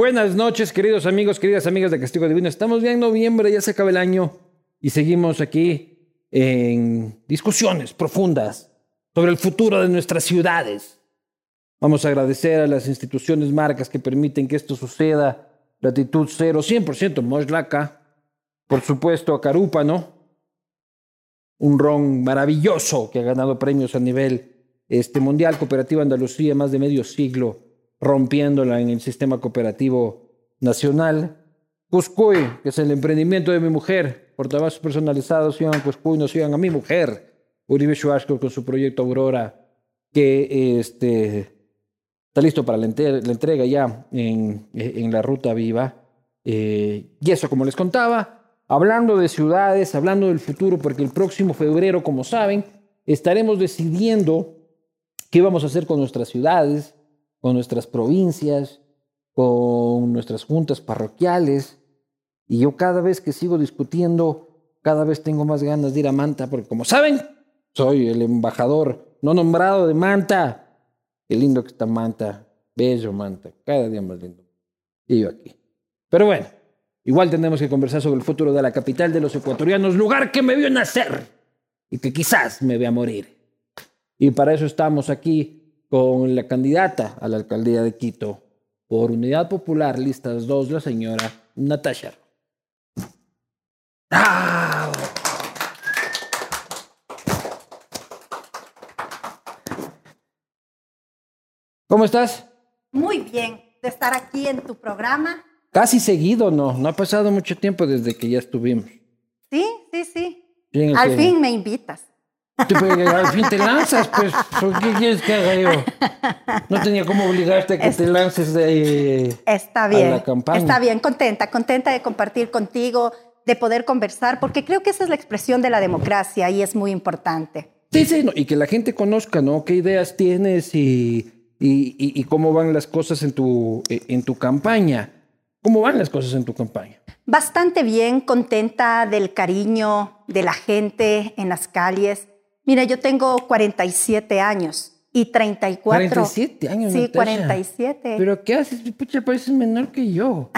buenas noches, queridos amigos, queridas amigas de Castigo Divino. Estamos ya en noviembre, ya se acaba el año y seguimos aquí en discusiones profundas sobre el futuro de nuestras ciudades. Vamos a agradecer a las instituciones marcas que permiten que esto suceda. Latitud cero, 100% Moslaca. Por supuesto a Carúpano, un ron maravilloso que ha ganado premios a nivel este, mundial, Cooperativa Andalucía, más de medio siglo rompiéndola en el sistema cooperativo nacional. Cuscuy, que es el emprendimiento de mi mujer, portavasos personalizados, sigan Cuscuy, no sigan a mi mujer. Uribe Shuashko con su proyecto Aurora, que este, está listo para la, entrega ya en, en, la ruta viva. Eh, y eso, como les contaba, hablando de ciudades, hablando del futuro, porque el próximo febrero, como saben, estaremos decidiendo qué vamos a hacer con nuestras ciudades, con nuestras provincias, con nuestras juntas parroquiales. Y yo cada vez que sigo discutiendo, cada vez tengo más ganas de ir a Manta, porque como saben, soy el embajador no nombrado de Manta. Qué lindo que está Manta, bello Manta, cada día más lindo. Y yo aquí. Pero bueno, igual tenemos que conversar sobre el futuro de la capital de los ecuatorianos, lugar que me vio nacer y que quizás me vea morir. Y para eso estamos aquí con la candidata a la alcaldía de Quito por Unidad Popular, listas 2, la señora Natasha. ¿Cómo estás? Muy bien, de estar aquí en tu programa. Casi seguido, no, no ha pasado mucho tiempo desde que ya estuvimos. Sí, sí, sí. Al fin me invitas. Al fin te lanzas, pues. ¿Qué quieres que haga yo? No tenía cómo obligarte a que te lances de, está bien, a la campaña. Está bien, contenta, contenta de compartir contigo, de poder conversar, porque creo que esa es la expresión de la democracia y es muy importante. Sí, sí, y que la gente conozca, ¿no? ¿Qué ideas tienes y, y, y, cómo van las cosas en tu, en tu campaña? ¿Cómo van las cosas en tu campaña? Bastante bien, contenta del cariño de la gente en las calles Mira, yo tengo 47 años y 34. 47 años. Sí, 47. ¿Pero qué haces? Pucha, pareces menor que yo.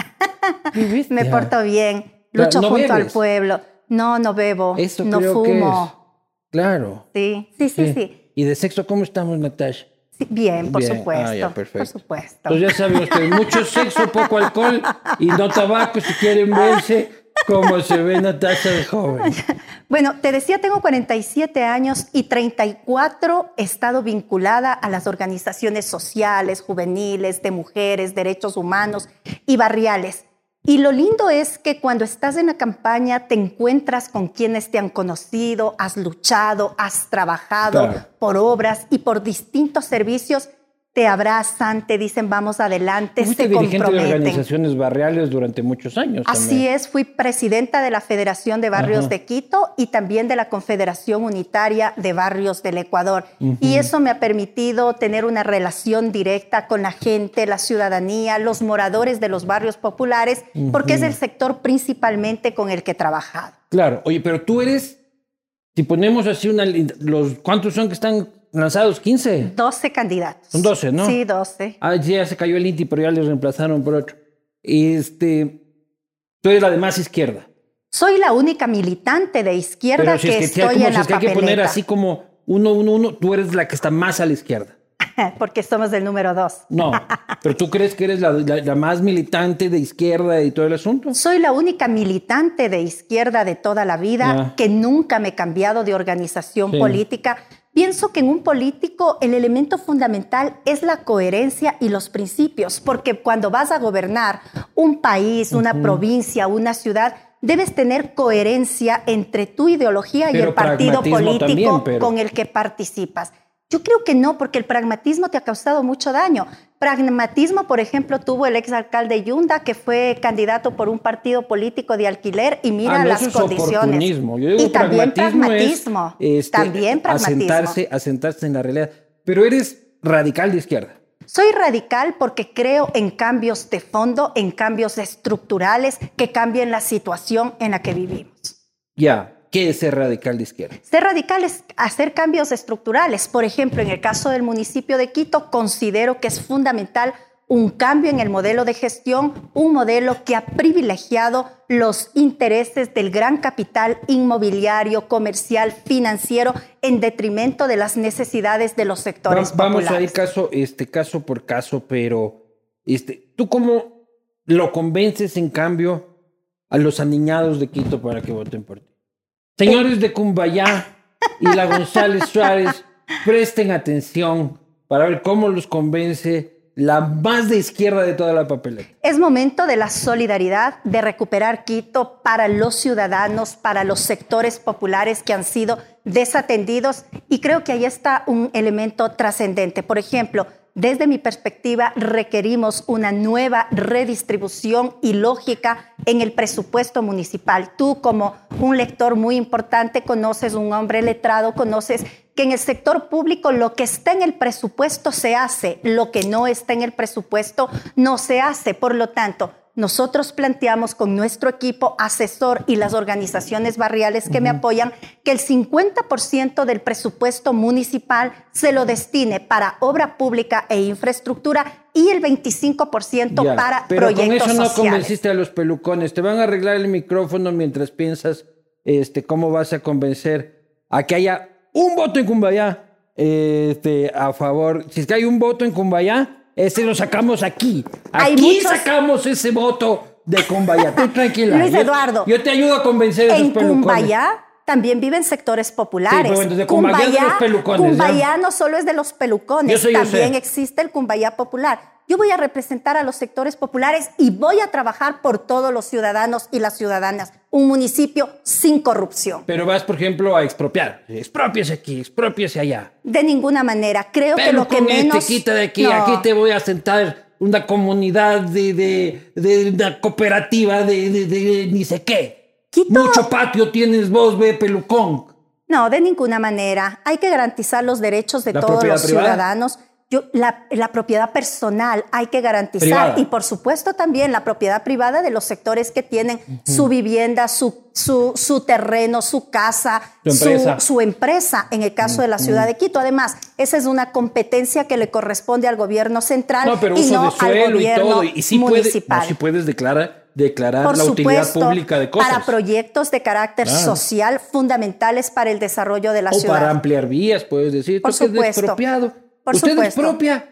Me porto bien, lucho junto al pueblo. No, no bebo, Eso no fumo. Claro. Sí, sí, sí, sí, ¿Y de sexo cómo estamos, Natasha? bien, por supuesto. Ah, ya, perfecto. Por supuesto. Pues ya saben ustedes, mucho sexo, poco alcohol y no tabaco si quieren verse ¿Cómo se ve Natasha de joven? Bueno, te decía, tengo 47 años y 34 he estado vinculada a las organizaciones sociales, juveniles, de mujeres, derechos humanos y barriales. Y lo lindo es que cuando estás en la campaña te encuentras con quienes te han conocido, has luchado, has trabajado por obras y por distintos servicios te abrazan, te dicen vamos adelante, se comprometen. de organizaciones barriales durante muchos años. Así es, fui presidenta de la Federación de Barrios de Quito y también de la Confederación Unitaria de Barrios del Ecuador. Y eso me ha permitido tener una relación directa con la gente, la ciudadanía, los moradores de los barrios populares, porque es el sector principalmente con el que he trabajado. Claro, oye, pero tú eres, si ponemos así una, los, ¿cuántos son que están lanzados 15. 12 candidatos. Son 12, ¿no? Sí, 12. Ah, ya se cayó el INTI, pero ya les reemplazaron por otro. Este, tú eres la de más izquierda. Soy la única militante de izquierda que, estoy en la es que hay que poner así como uno, uno, uno, tú eres la que está más a la izquierda. Porque somos del número dos. No, pero tú crees que eres la, la, más militante de izquierda y todo el asunto. Soy la única militante de izquierda de toda la vida que nunca me he cambiado de organización política Pienso que en un político el elemento fundamental es la coherencia y los principios, porque cuando vas a gobernar un país, una provincia, una ciudad, debes tener coherencia entre tu ideología y el partido político con el que participas. Yo creo que no, porque el pragmatismo te ha causado mucho daño. Pragmatismo, por ejemplo, tuvo el exalcalde Yunda, que fue candidato por un partido político de alquiler, y mira ah, las condiciones. y también pragmatismo. Este, también pragmatismo. Asentarse, asentarse en la realidad. Pero eres radical de izquierda. Soy radical porque creo en cambios de fondo, en cambios estructurales que cambien la situación en la que vivimos. Ya, ¿qué es ser radical de izquierda? Ser radical es hacer cambios estructurales. Por ejemplo, en el caso del municipio de Quito, considero que es fundamental un cambio en el modelo de gestión, un modelo que ha privilegiado los intereses del gran capital inmobiliario, comercial, financiero, en detrimento de las necesidades de los sectores Vamos a ir caso, este, caso por caso, pero este, ¿tú cómo lo convences en cambio a los aniñados de Quito para que voten por ti? Señores de Cumbayá y la González Suárez, presten atención para ver cómo los convence la más de izquierda de toda la papeleta. Es momento de la solidaridad, de recuperar Quito para los ciudadanos, para los sectores populares que han sido desatendidos y creo que ahí está un elemento trascendente. Por ejemplo, desde mi perspectiva, requerimos una nueva redistribución y lógica en el presupuesto municipal. Tú, como un lector muy importante, conoces, un hombre letrado, conoces que en el sector público lo que está en el presupuesto se hace, lo que no está en el presupuesto no se hace. Por lo tanto, nosotros planteamos con nuestro equipo asesor y las organizaciones barriales que me apoyan que el 50% del presupuesto municipal se lo destine para obra pública e infraestructura y el 25% para pero proyectos con eso no convenciste a los pelucones. Te van a arreglar el micrófono mientras piensas este, cómo vas a convencer a que haya un voto en Cumbayá este, a favor. Si es que hay un voto en Cumbayá, ese lo sacamos aquí. Aquí sacamos ese voto de Cumbayá. Tú tranquila. Luis Eduardo. Yo, te ayudo a convencer a esos En Cumbayá también viven sectores populares. Sí, Cumbayá, de los pelucones. Cumbayá no solo es de los pelucones, también existe el Cumbayá popular. Yo voy a representar a los sectores populares y voy a trabajar por todos los ciudadanos y las ciudadanas. Un municipio sin corrupción. Pero vas, por ejemplo, a expropiar. Expropiese aquí, expropiese allá. De ninguna manera. Creo que lo que menos... quita de aquí. Aquí te voy a sentar una comunidad de, de, de una cooperativa de, de, ni sé qué. Mucho patio tienes vos, ve, pelucón. No, de ninguna manera. Hay que garantizar los derechos de todos los ciudadanos la, propiedad personal hay que garantizar y por supuesto también la propiedad privada de los sectores que tienen su vivienda, su, su, terreno, su casa, su empresa. en el caso de la ciudad de Quito. Además, esa es una competencia que le corresponde al gobierno central y no al gobierno y si municipal. si puedes declarar declarar la utilidad pública de cosas. Para proyectos de carácter social fundamentales para el desarrollo de la ciudad. O para ampliar vías, puedes decir. Por supuesto. Usted es propia,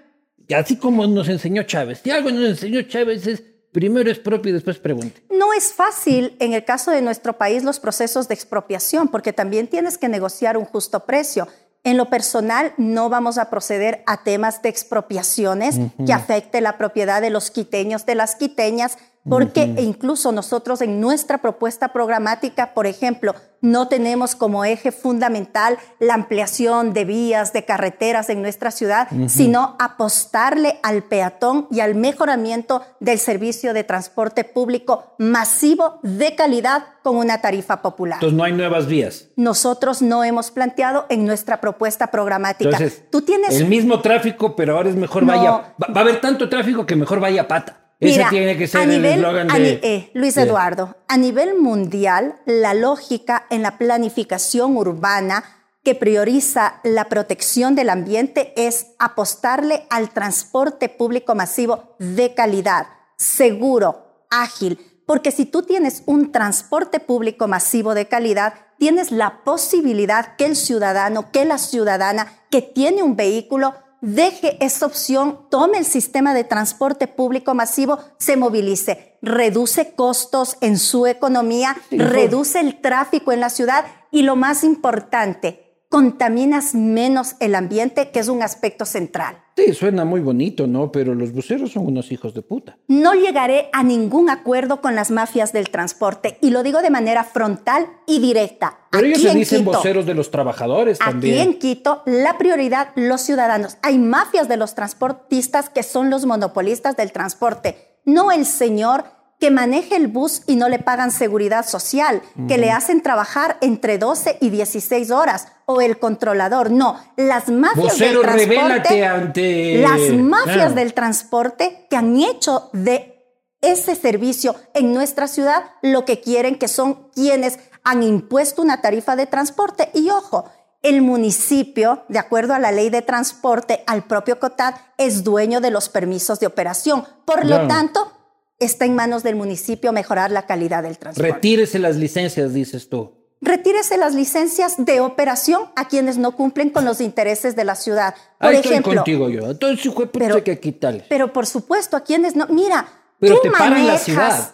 así como nos enseñó Chávez. Si algo nos enseñó Chávez es primero es propio y después pregunte. No es fácil en el caso de nuestro país los procesos de expropiación, porque también tienes que negociar un justo precio. En lo personal, no vamos a proceder a temas de expropiaciones que afecte la propiedad de los quiteños, de las quiteñas, porque incluso nosotros en nuestra propuesta programática, por ejemplo, no tenemos como eje fundamental la ampliación de vías, de carreteras en nuestra ciudad, sino apostarle al peatón y al mejoramiento del servicio de transporte público masivo de calidad con una tarifa popular. Entonces no hay nuevas vías. Nosotros no hemos planteado en nuestra propuesta programática. Entonces, Tú tienes el mismo tráfico, pero ahora es mejor vaya. Va, va, a haber tanto tráfico que mejor vaya pata. Ese tiene que ser el eslogan de... Eh, Luis Eduardo, a nivel mundial, la lógica en la planificación urbana que prioriza la protección del ambiente es apostarle al transporte público masivo de calidad, seguro, ágil, porque si tú tienes un transporte público masivo de calidad, tienes la posibilidad que el ciudadano, que la ciudadana que tiene un vehículo deje esa opción, tome el sistema de transporte público masivo, se movilice, reduce costos en su economía, reduce el tráfico en la ciudad y lo más importante, contaminas menos el ambiente, que es un aspecto central. Sí, suena muy bonito, ¿no? Pero los buceros son unos hijos de puta. No llegaré a ningún acuerdo con las mafias del transporte y lo digo de manera frontal y directa. Pero ellos se dicen voceros de los trabajadores también. Aquí en Quito, la prioridad, los ciudadanos. Hay mafias de los transportistas que son los monopolistas del transporte, no el señor que maneje el bus y no le pagan seguridad social, que le hacen trabajar entre 12 y 16 horas, o el controlador. No, las mafias del transporte, ante... las mafias del transporte que han hecho de ese servicio en nuestra ciudad lo que quieren, que son quienes han impuesto una tarifa de transporte. Y ojo, el municipio, de acuerdo a la ley de transporte, al propio COTAD, es dueño de los permisos de operación. Por lo tanto, está en manos del municipio mejorar la calidad del transporte. Retírese las licencias, dices tú. Retírese las licencias de operación a quienes no cumplen con los intereses de la ciudad. Por Ahí ejemplo, estoy contigo yo. Entonces, pero, hay que quitarle. Pero por supuesto, a quienes no. Mira, pero tú te paran la ciudad.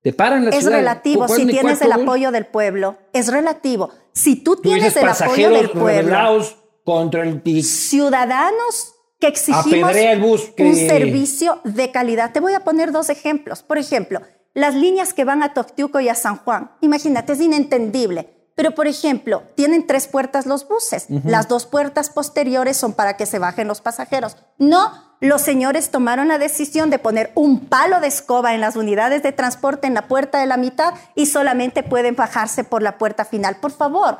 Te paran la es ciudad. Es relativo. Si tienes el apoyo del pueblo, es relativo. Si tú, tienes el apoyo del pueblo. contra el ciudadanos que exigimos un servicio de calidad. Te voy a poner dos ejemplos. Por ejemplo, las líneas que van a Toctiuco y a San Juan. Imagínate, es inentendible. Pero, por ejemplo, tienen tres puertas los buses. Las dos puertas posteriores son para que se bajen los pasajeros. No, los señores tomaron la decisión de poner un palo de escoba en las unidades de transporte en la puerta de la mitad y solamente pueden bajarse por la puerta final. Por favor,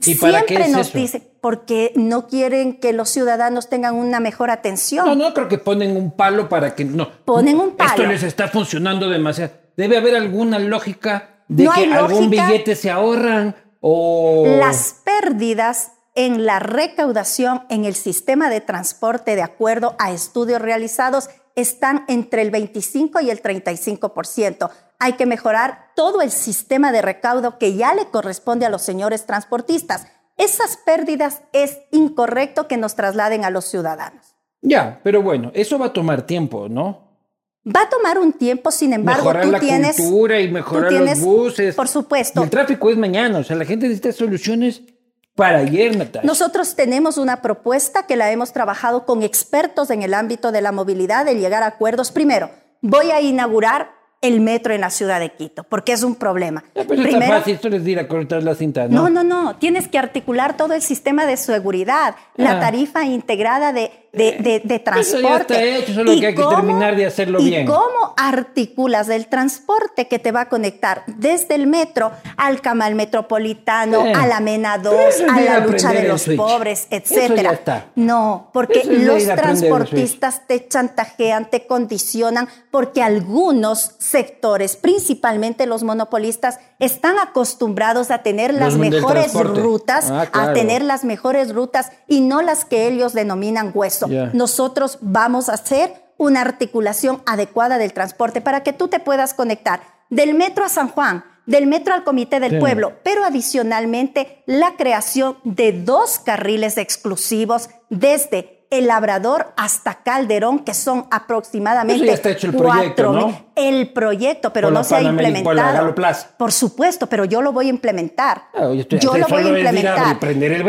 Siempre nos dice, porque no quieren que los ciudadanos tengan una mejor atención. No, no, creo que ponen un palo para que no. Ponen un palo. Esto les está funcionando demasiado. Debe haber alguna lógica de que algún billete se ahorran o. Las pérdidas en la recaudación en el sistema de transporte, de acuerdo a estudios realizados, están entre el 25 y el 35% hay que mejorar todo el sistema de recaudo que ya le corresponde a los señores transportistas. Esas pérdidas es incorrecto que nos trasladen a los ciudadanos. Ya, pero bueno, eso va a tomar tiempo, ¿no? Va a tomar un tiempo, sin embargo, mejorar tú la tienes. Cultura y mejorar los buses. Por supuesto. el tráfico es mañana, o sea, la gente necesita soluciones para ayer, Natasha. Nosotros tenemos una propuesta que la hemos trabajado con expertos en el ámbito de la movilidad, de llegar a acuerdos. Primero, voy a inaugurar el metro en la ciudad de Quito, porque es un problema. pero Primero, está fácil, esto les dirá cortar la cinta, ¿no? No, no, no. Tienes que articular todo el sistema de seguridad, la ah. tarifa integrada de, de, de, transporte. Eso ya está hecho, solo que hay que terminar de hacerlo ¿y bien. cómo articulas el transporte que te va a conectar desde el metro al camal metropolitano, a la Mena 2, a la lucha de los pobres, etcétera? No, porque los transportistas te chantajean, te condicionan, porque algunos sectores, principalmente los monopolistas, están acostumbrados a tener las mejores rutas, ah, a tener las mejores rutas y no las que ellos denominan Nosotros vamos a hacer una articulación adecuada del transporte para que tú te puedas conectar del metro a San Juan, del metro al Comité del Pueblo, pero adicionalmente la creación de dos carriles exclusivos desde el Labrador hasta Calderón, que son aproximadamente ya está hecho el proyecto, ¿no? El proyecto, pero no se ha implementado. Por, supuesto, pero yo lo voy a implementar. Ah, yo, lo voy a implementar.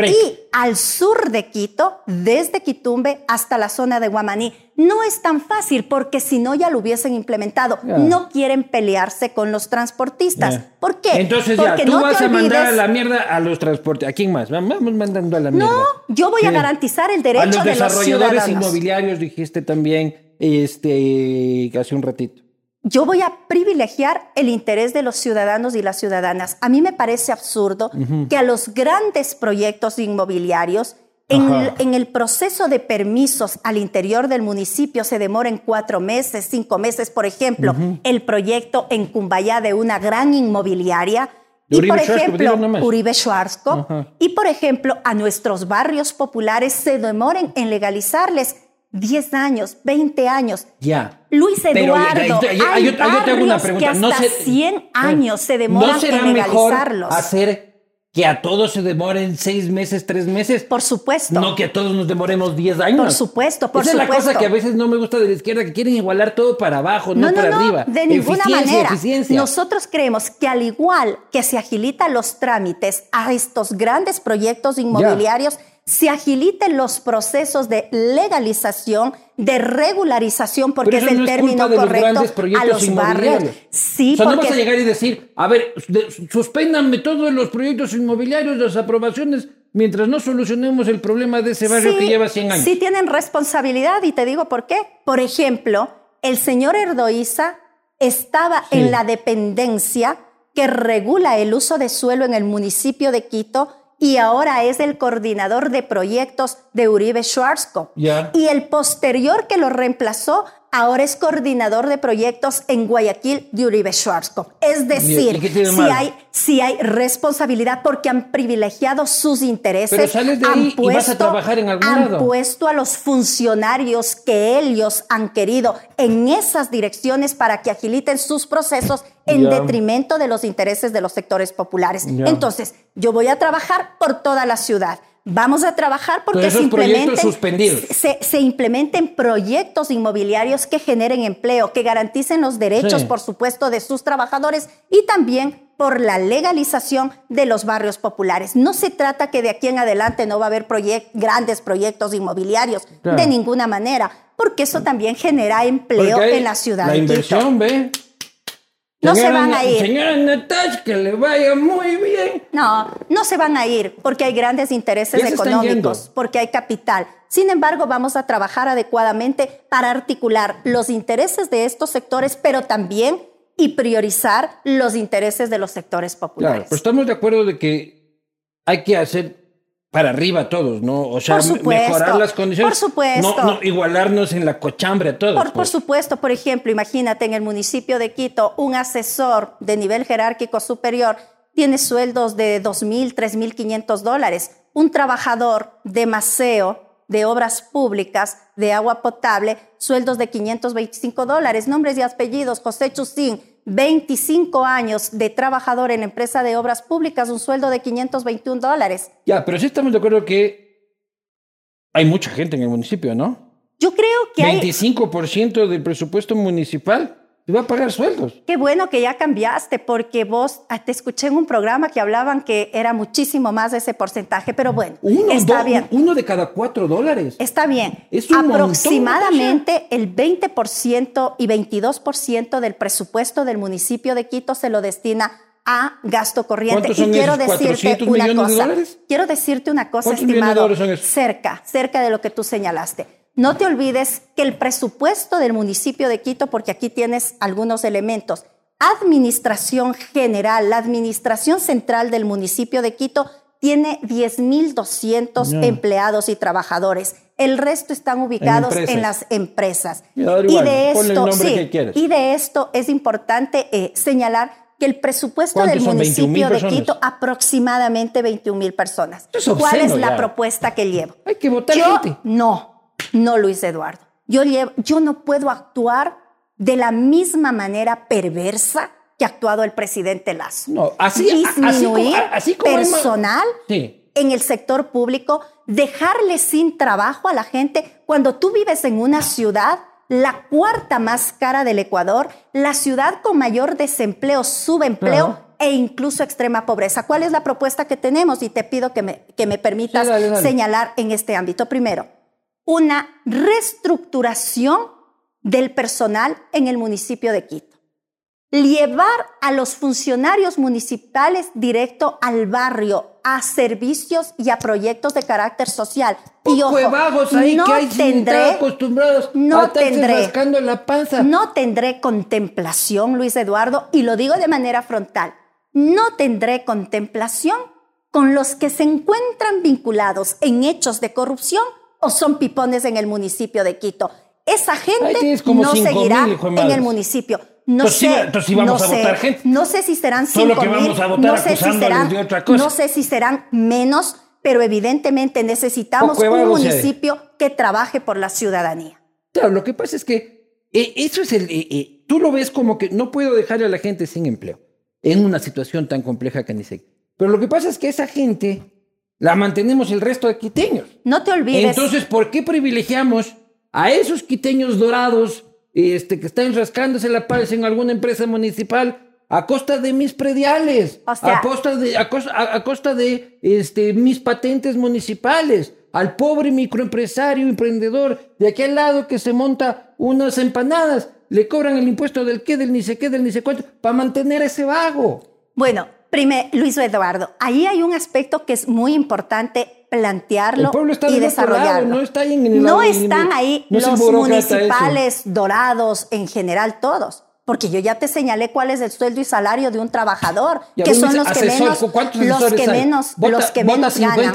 Y, al sur de Quito, desde Quitumbe hasta la zona de Guamaní, no es tan fácil porque si no ya lo hubiesen implementado. No quieren pelearse con los transportistas. ¿Por qué? Entonces porque ya, tú vas a mandar a la mierda a los transportes. ¿A quién más? Vamos mandando a la mierda. No, yo voy a garantizar el derecho de los desarrolladores inmobiliarios, dijiste también este, hace un ratito. Yo voy a privilegiar el interés de los ciudadanos y las ciudadanas. A mí me parece absurdo que a los grandes proyectos inmobiliarios en, el proceso de permisos al interior del municipio se demoren cuatro meses, cinco meses. Por ejemplo, el proyecto en Cumbayá de una gran inmobiliaria. Y por ejemplo, Uribe Schwarzkopf. Y por ejemplo, a nuestros barrios populares se demoren en legalizarles 10 años, 20 años. Ya. Luis Eduardo, hay yo, tengo una pregunta. Que hasta 100 años se demoran ¿no será en legalizarlos. Mejor hacer que a todos se demoren seis meses, tres meses. Por supuesto. No que a todos nos demoremos 10 años. Por supuesto, por Esa supuesto. es la cosa que a veces no me gusta de la izquierda, que quieren igualar todo para abajo, no, para arriba. De ninguna manera. Nosotros creemos que al igual que se agilitan los trámites a estos grandes proyectos inmobiliarios, se agiliten los procesos de legalización, de regularización, porque es el término correcto a los barrios. Sí, o sea, no vas a llegar y decir, a ver, suspéndanme todos los proyectos inmobiliarios, las aprobaciones, mientras no solucionemos el problema de ese barrio que lleva 100 años. Sí tienen responsabilidad y te digo por qué. Por ejemplo, el señor Erdoiza estaba en la dependencia que regula el uso de suelo en el municipio de Quito y ahora es el coordinador de proyectos de Uribe Schwarzkopf. Y el posterior que lo reemplazó ahora es coordinador de proyectos en Guayaquil de Uribe Schwarzkopf. Es decir, si hay, si hay responsabilidad porque han privilegiado sus intereses, Pero sales de ahí y vas a trabajar en algún han puesto a los funcionarios que ellos han querido en esas direcciones para que agiliten sus procesos en detrimento de los intereses de los sectores populares. Entonces, yo voy a trabajar por toda la ciudad Vamos a trabajar porque se implementen, Se, implementen proyectos inmobiliarios que generen empleo, que garanticen los derechos, por supuesto, de sus trabajadores y también por la legalización de los barrios populares. No se trata que de aquí en adelante no va a haber grandes proyectos inmobiliarios, de ninguna manera, porque eso también genera empleo en la ciudad. La inversión, ve. No se van a ir. Señora Natasha, que le vaya muy bien. No, no se van a ir porque hay grandes intereses económicos, porque hay capital. Sin embargo, vamos a trabajar adecuadamente para articular los intereses de estos sectores, pero también y priorizar los intereses de los sectores populares. Claro, pero estamos de acuerdo de que hay que hacer para arriba todos, ¿no? O sea, mejorar las condiciones. Por supuesto. No, igualarnos en la cochambre a todos. Por, por, pues. supuesto, por ejemplo, imagínate en el municipio de Quito, un asesor de nivel jerárquico superior tiene sueldos de 2.000, 3.500 dólares. Un trabajador de maseo, de obras públicas, de agua potable, sueldos de 525 dólares. Nombres y apellidos, José Chusín, 25 años de trabajador en empresa de obras públicas, un sueldo de 521 dólares. Ya, pero sí estamos de acuerdo que hay mucha gente en el municipio, ¿no? Yo creo que 25% del presupuesto municipal va a pagar sueldos. Qué bueno que ya cambiaste, porque vos ah, te escuché en un programa que hablaban que era muchísimo más de ese porcentaje, pero bueno, uno, está bien. Uno de cada cuatro dólares. Está bien. Es Aproximadamente el 20% y 22% del presupuesto del municipio de Quito se lo destina a gasto corriente. y quiero decirte una cosa. Quiero decirte una cosa, estimado. Cerca, cerca de lo que tú señalaste. No te olvides que el presupuesto del municipio de Quito, porque aquí tienes algunos elementos, administración general, la administración central del municipio de Quito tiene 10.200 empleados y trabajadores. El resto están ubicados en, las empresas. y, de esto, y de esto es importante eh, señalar que el presupuesto del municipio de Quito aproximadamente 21 mil personas. ¿Cuál es la propuesta que llevo? Hay que votar gente. No, no, Luis Eduardo. Yo, yo no puedo actuar de la misma manera perversa que ha actuado el presidente Lazo. No, así, Disminuir así como, personal en el sector público, dejarle sin trabajo a la gente cuando tú vives en una ciudad la cuarta más cara del Ecuador, la ciudad con mayor desempleo, subempleo e incluso extrema pobreza. ¿Cuál es la propuesta que tenemos? Y te pido que me, que me permitas señalar en este ámbito. Primero, una reestructuración del personal en el municipio de Quito. Llevar a los funcionarios municipales directo al barrio, a servicios y a proyectos de carácter social. Y ojo, ahí no que hay tendré, acostumbrados no a tendré, rascando la panza. No tendré contemplación, Luis Eduardo, y lo digo de manera frontal. No tendré contemplación con los que se encuentran vinculados en hechos de corrupción o son pipones en el municipio de Quito. Esa gente no seguirá en el municipio. No sé, no, sé no sé si serán cinco mil, no sé si serán, no sé si serán menos, pero evidentemente necesitamos un municipio que trabaje por la ciudadanía. Claro, lo que pasa es que eh, eso es el, eh, eh, tú lo ves como que no puedo dejar a la gente sin empleo en una situación tan compleja que ni sé. Pero lo que pasa es que esa gente la mantenemos el resto de quiteños. No te olvides. Entonces, ¿por qué privilegiamos a esos quiteños dorados este, que están rascándose la paz en alguna empresa municipal a costa de mis prediales? a, costa de, a, costa, de este, mis patentes municipales. Al pobre microempresario, emprendedor de aquel lado que se monta unas empanadas, le cobran el impuesto del qué, del ni sé qué, del ni sé cuánto, para mantener ese vago. Bueno, Primero, Luis Eduardo, ahí hay un aspecto que es muy importante plantearlo y desarrollarlo. no, está ahí no están ahí los municipales dorados en general todos, porque yo ya te señalé cuál es el sueldo y salario de un trabajador, que son los que menos, los que menos, los que menos ganan.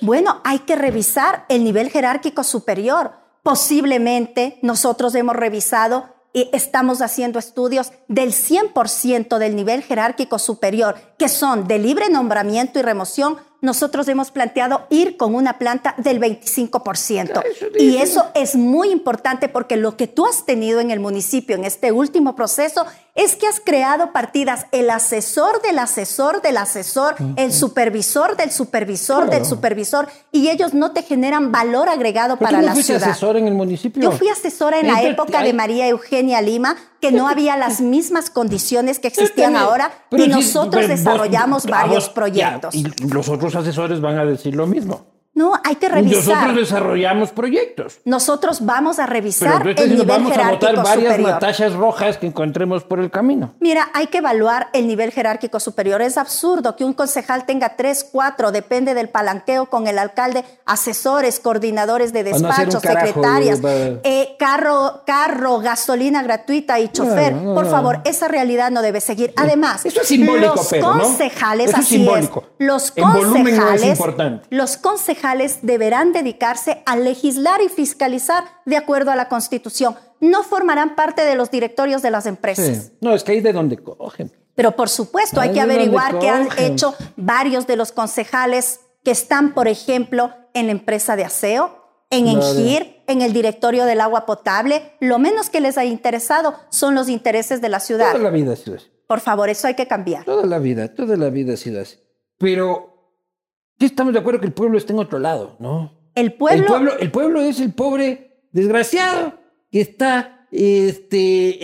Bueno, hay que revisar el nivel jerárquico superior. Posiblemente nosotros hemos revisado estamos haciendo estudios del 100% del nivel jerárquico superior, que son de libre nombramiento y remoción, nosotros hemos planteado ir con una planta del 25%. y eso es muy importante porque lo que tú has tenido en el municipio en este último proceso es que has creado partidas, el asesor del asesor del asesor, el supervisor del supervisor del supervisor, y ellos no te generan valor agregado para la ciudad. asesor en el municipio? Yo fui asesora en la época de María Eugenia Lima, que no había las mismas condiciones que existían ahora, y nosotros desarrollamos varios proyectos. y los otros asesores van a decir lo mismo. No, hay que revisar. Nosotros desarrollamos proyectos. Nosotros vamos a revisar el nivel vamos jerárquico a votar varias Natashas rojas que encontremos por el camino. Mira, hay que evaluar el nivel jerárquico superior. Es absurdo que un concejal tenga tres, cuatro, depende del palanqueo con el alcalde, asesores, coordinadores de despachos, secretarias, eh, carro, carro, gasolina gratuita y chofer. por favor, esa realidad no debe seguir. Además, Eso es simbólico, los pero, concejales, ¿no? así es, los concejales, es importante. los concejales deberán dedicarse a legislar y fiscalizar de acuerdo a la Constitución. No formarán parte de los directorios de las empresas. No, es que ahí de donde cogen. Pero por supuesto, hay que averiguar qué han hecho varios de los concejales que están, por ejemplo, en la empresa de aseo, en Engir, en el directorio del agua potable. Lo menos que les ha interesado son los intereses de la ciudad. Toda la vida ha sido así. Por favor, eso hay que cambiar. Toda la vida, toda la vida ha sido así. Pero Sí, estamos de acuerdo que el pueblo está en otro lado, ¿no? El pueblo... El pueblo, el pueblo es el pobre desgraciado que está, este,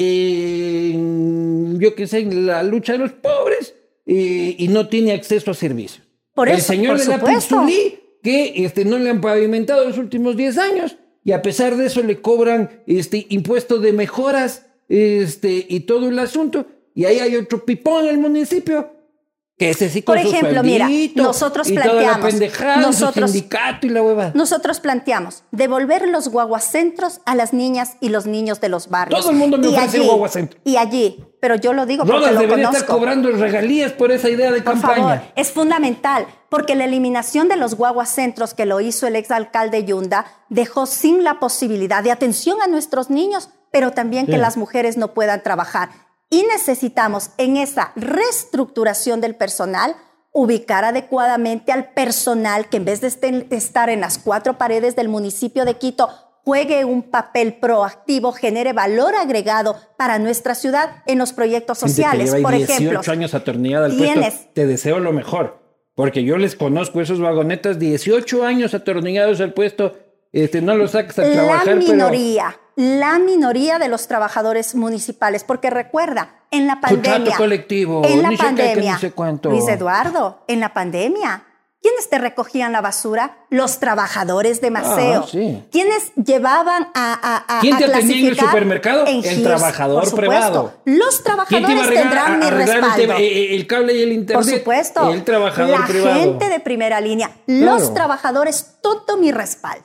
yo qué sé, en la lucha de los pobres eh, y no tiene acceso a servicios. Por el eso, señor por de la Pizulí, que este, no le han pavimentado los últimos 10 años y a pesar de eso le cobran este, impuesto de mejoras este, y todo el asunto. Y ahí hay otro pipón en el municipio por ejemplo, mira, nosotros planteamos, nosotros, sindicato y la Nosotros planteamos devolver los guaguacentros a las niñas y los niños de los barrios. Todo el mundo me y ofrece allí, guaguacentro. Y allí, pero yo lo digo porque lo conozco. estar cobrando regalías por esa idea de por campaña. Favor, es fundamental, porque la eliminación de los guaguacentros que lo hizo el exalcalde Yunda dejó sin la posibilidad de atención a nuestros niños, pero también que las mujeres no puedan trabajar. Y necesitamos en esa reestructuración del personal ubicar adecuadamente al personal que en vez de estar en las cuatro paredes del municipio de Quito, juegue un papel proactivo, genere valor agregado para nuestra ciudad en los proyectos sociales. Por 18 ejemplo, años atornillada al puesto, te deseo lo mejor, porque yo les conozco esos vagonetas, 18 años atornillados al puesto, este, no los sacas a trabajar. La minoría la minoría de los trabajadores municipales, porque recuerda, en la pandemia, colectivo, en la pandemia, Luis Eduardo, en la pandemia, ¿quiénes te recogían la basura? Los trabajadores de Maceo. Ah, ¿Quiénes llevaban a, a, ¿Quién te atendía en el supermercado? el trabajador privado. Los trabajadores tendrán mi respaldo. El, cable y el internet. Por supuesto. El trabajador la privado. La gente de primera línea. Los trabajadores, todo mi respaldo.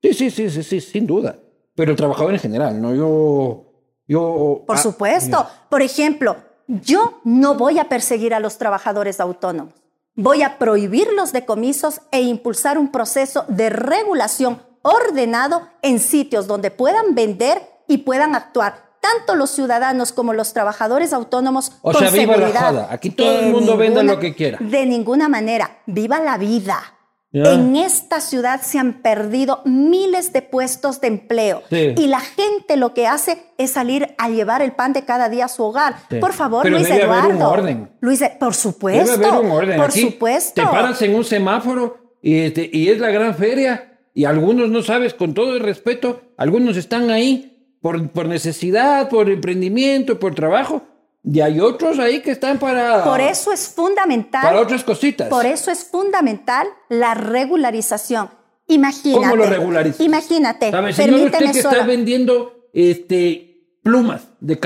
Sí, sí, sí, sí, sí, sin duda. Pero el trabajador en general, ¿no? Yo. yo Por ah, supuesto. Por ejemplo, yo no voy a perseguir a los trabajadores autónomos. Voy a prohibir los decomisos e impulsar un proceso de regulación ordenado en sitios donde puedan vender y puedan actuar tanto los ciudadanos como los trabajadores autónomos o con sea, viva seguridad. La Aquí todo el mundo venda lo que quiera. De ninguna manera. Viva la vida. En esta ciudad se han perdido miles de puestos de empleo y la gente lo que hace es salir a llevar el pan de cada día a su hogar. Por favor, Luis Eduardo. un orden. Luis, por supuesto. Debe haber un orden. Por supuesto. Te paras en un semáforo y, este, y es la gran feria y algunos no sabes, con todo el respeto, algunos están ahí por, por necesidad, por emprendimiento, por trabajo y hay otros ahí que están para... Por eso es fundamental... Para otras cositas. Por eso es fundamental la regularización. Imagínate. ¿Cómo lo regulariza? Imagínate. ¿Sabe, señor, usted que está vendiendo este, plumas de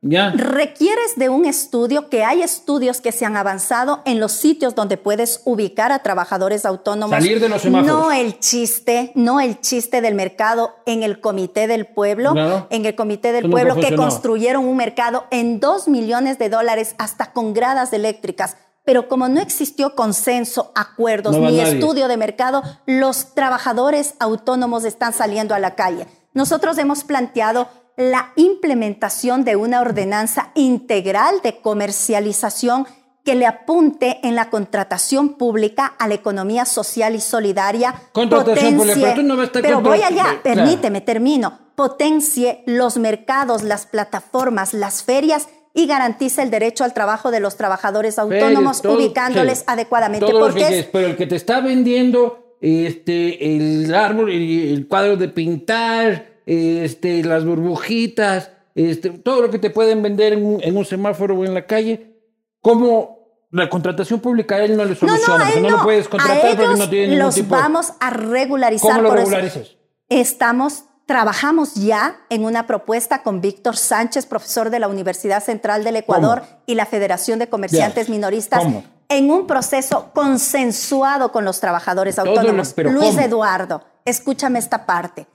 carro Requieres de un estudio, que hay estudios que se han avanzado en los sitios donde puedes ubicar a trabajadores autónomos. Salir de los semáforos. No el chiste, no el chiste del mercado en el Comité del Pueblo, en el Comité del Pueblo que construyeron un mercado en dos millones de dólares hasta con gradas eléctricas. Pero como no existió consenso, acuerdos ni estudio de mercado, los trabajadores autónomos están saliendo a la calle. Nosotros hemos planteado la implementación de una ordenanza integral de comercialización que le apunte en la contratación pública a la economía social y solidaria. Contratación pública, pero, no pero voy allá, permíteme, termino. Potencie los mercados, las plataformas, las ferias y garantice el derecho al trabajo de los trabajadores autónomos, ubicándoles adecuadamente. porque pero el que te está vendiendo este, el árbol, el cuadro de pintar, este, las burbujitas, este, todo lo que te pueden vender en un, semáforo o en la calle, como la contratación pública a él no le soluciona, no, no, lo puedes contratar porque no tiene ningún los vamos a regularizar. ¿Cómo lo regularizas? estamos, trabajamos ya en una propuesta con Víctor Sánchez, profesor de la Universidad Central del Ecuador y la Federación de Comerciantes Minoristas. En un proceso consensuado con los trabajadores autónomos. Luis Eduardo, escúchame esta parte.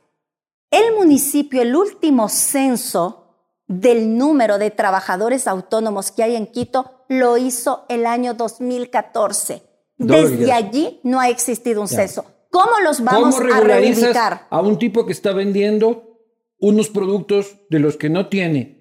El municipio, el último censo del número de trabajadores autónomos que hay en Quito, lo hizo el año 2014. Desde allí no ha existido un censo. ¿Cómo los vamos a reivindicar? A un tipo que está vendiendo unos productos de los que no tiene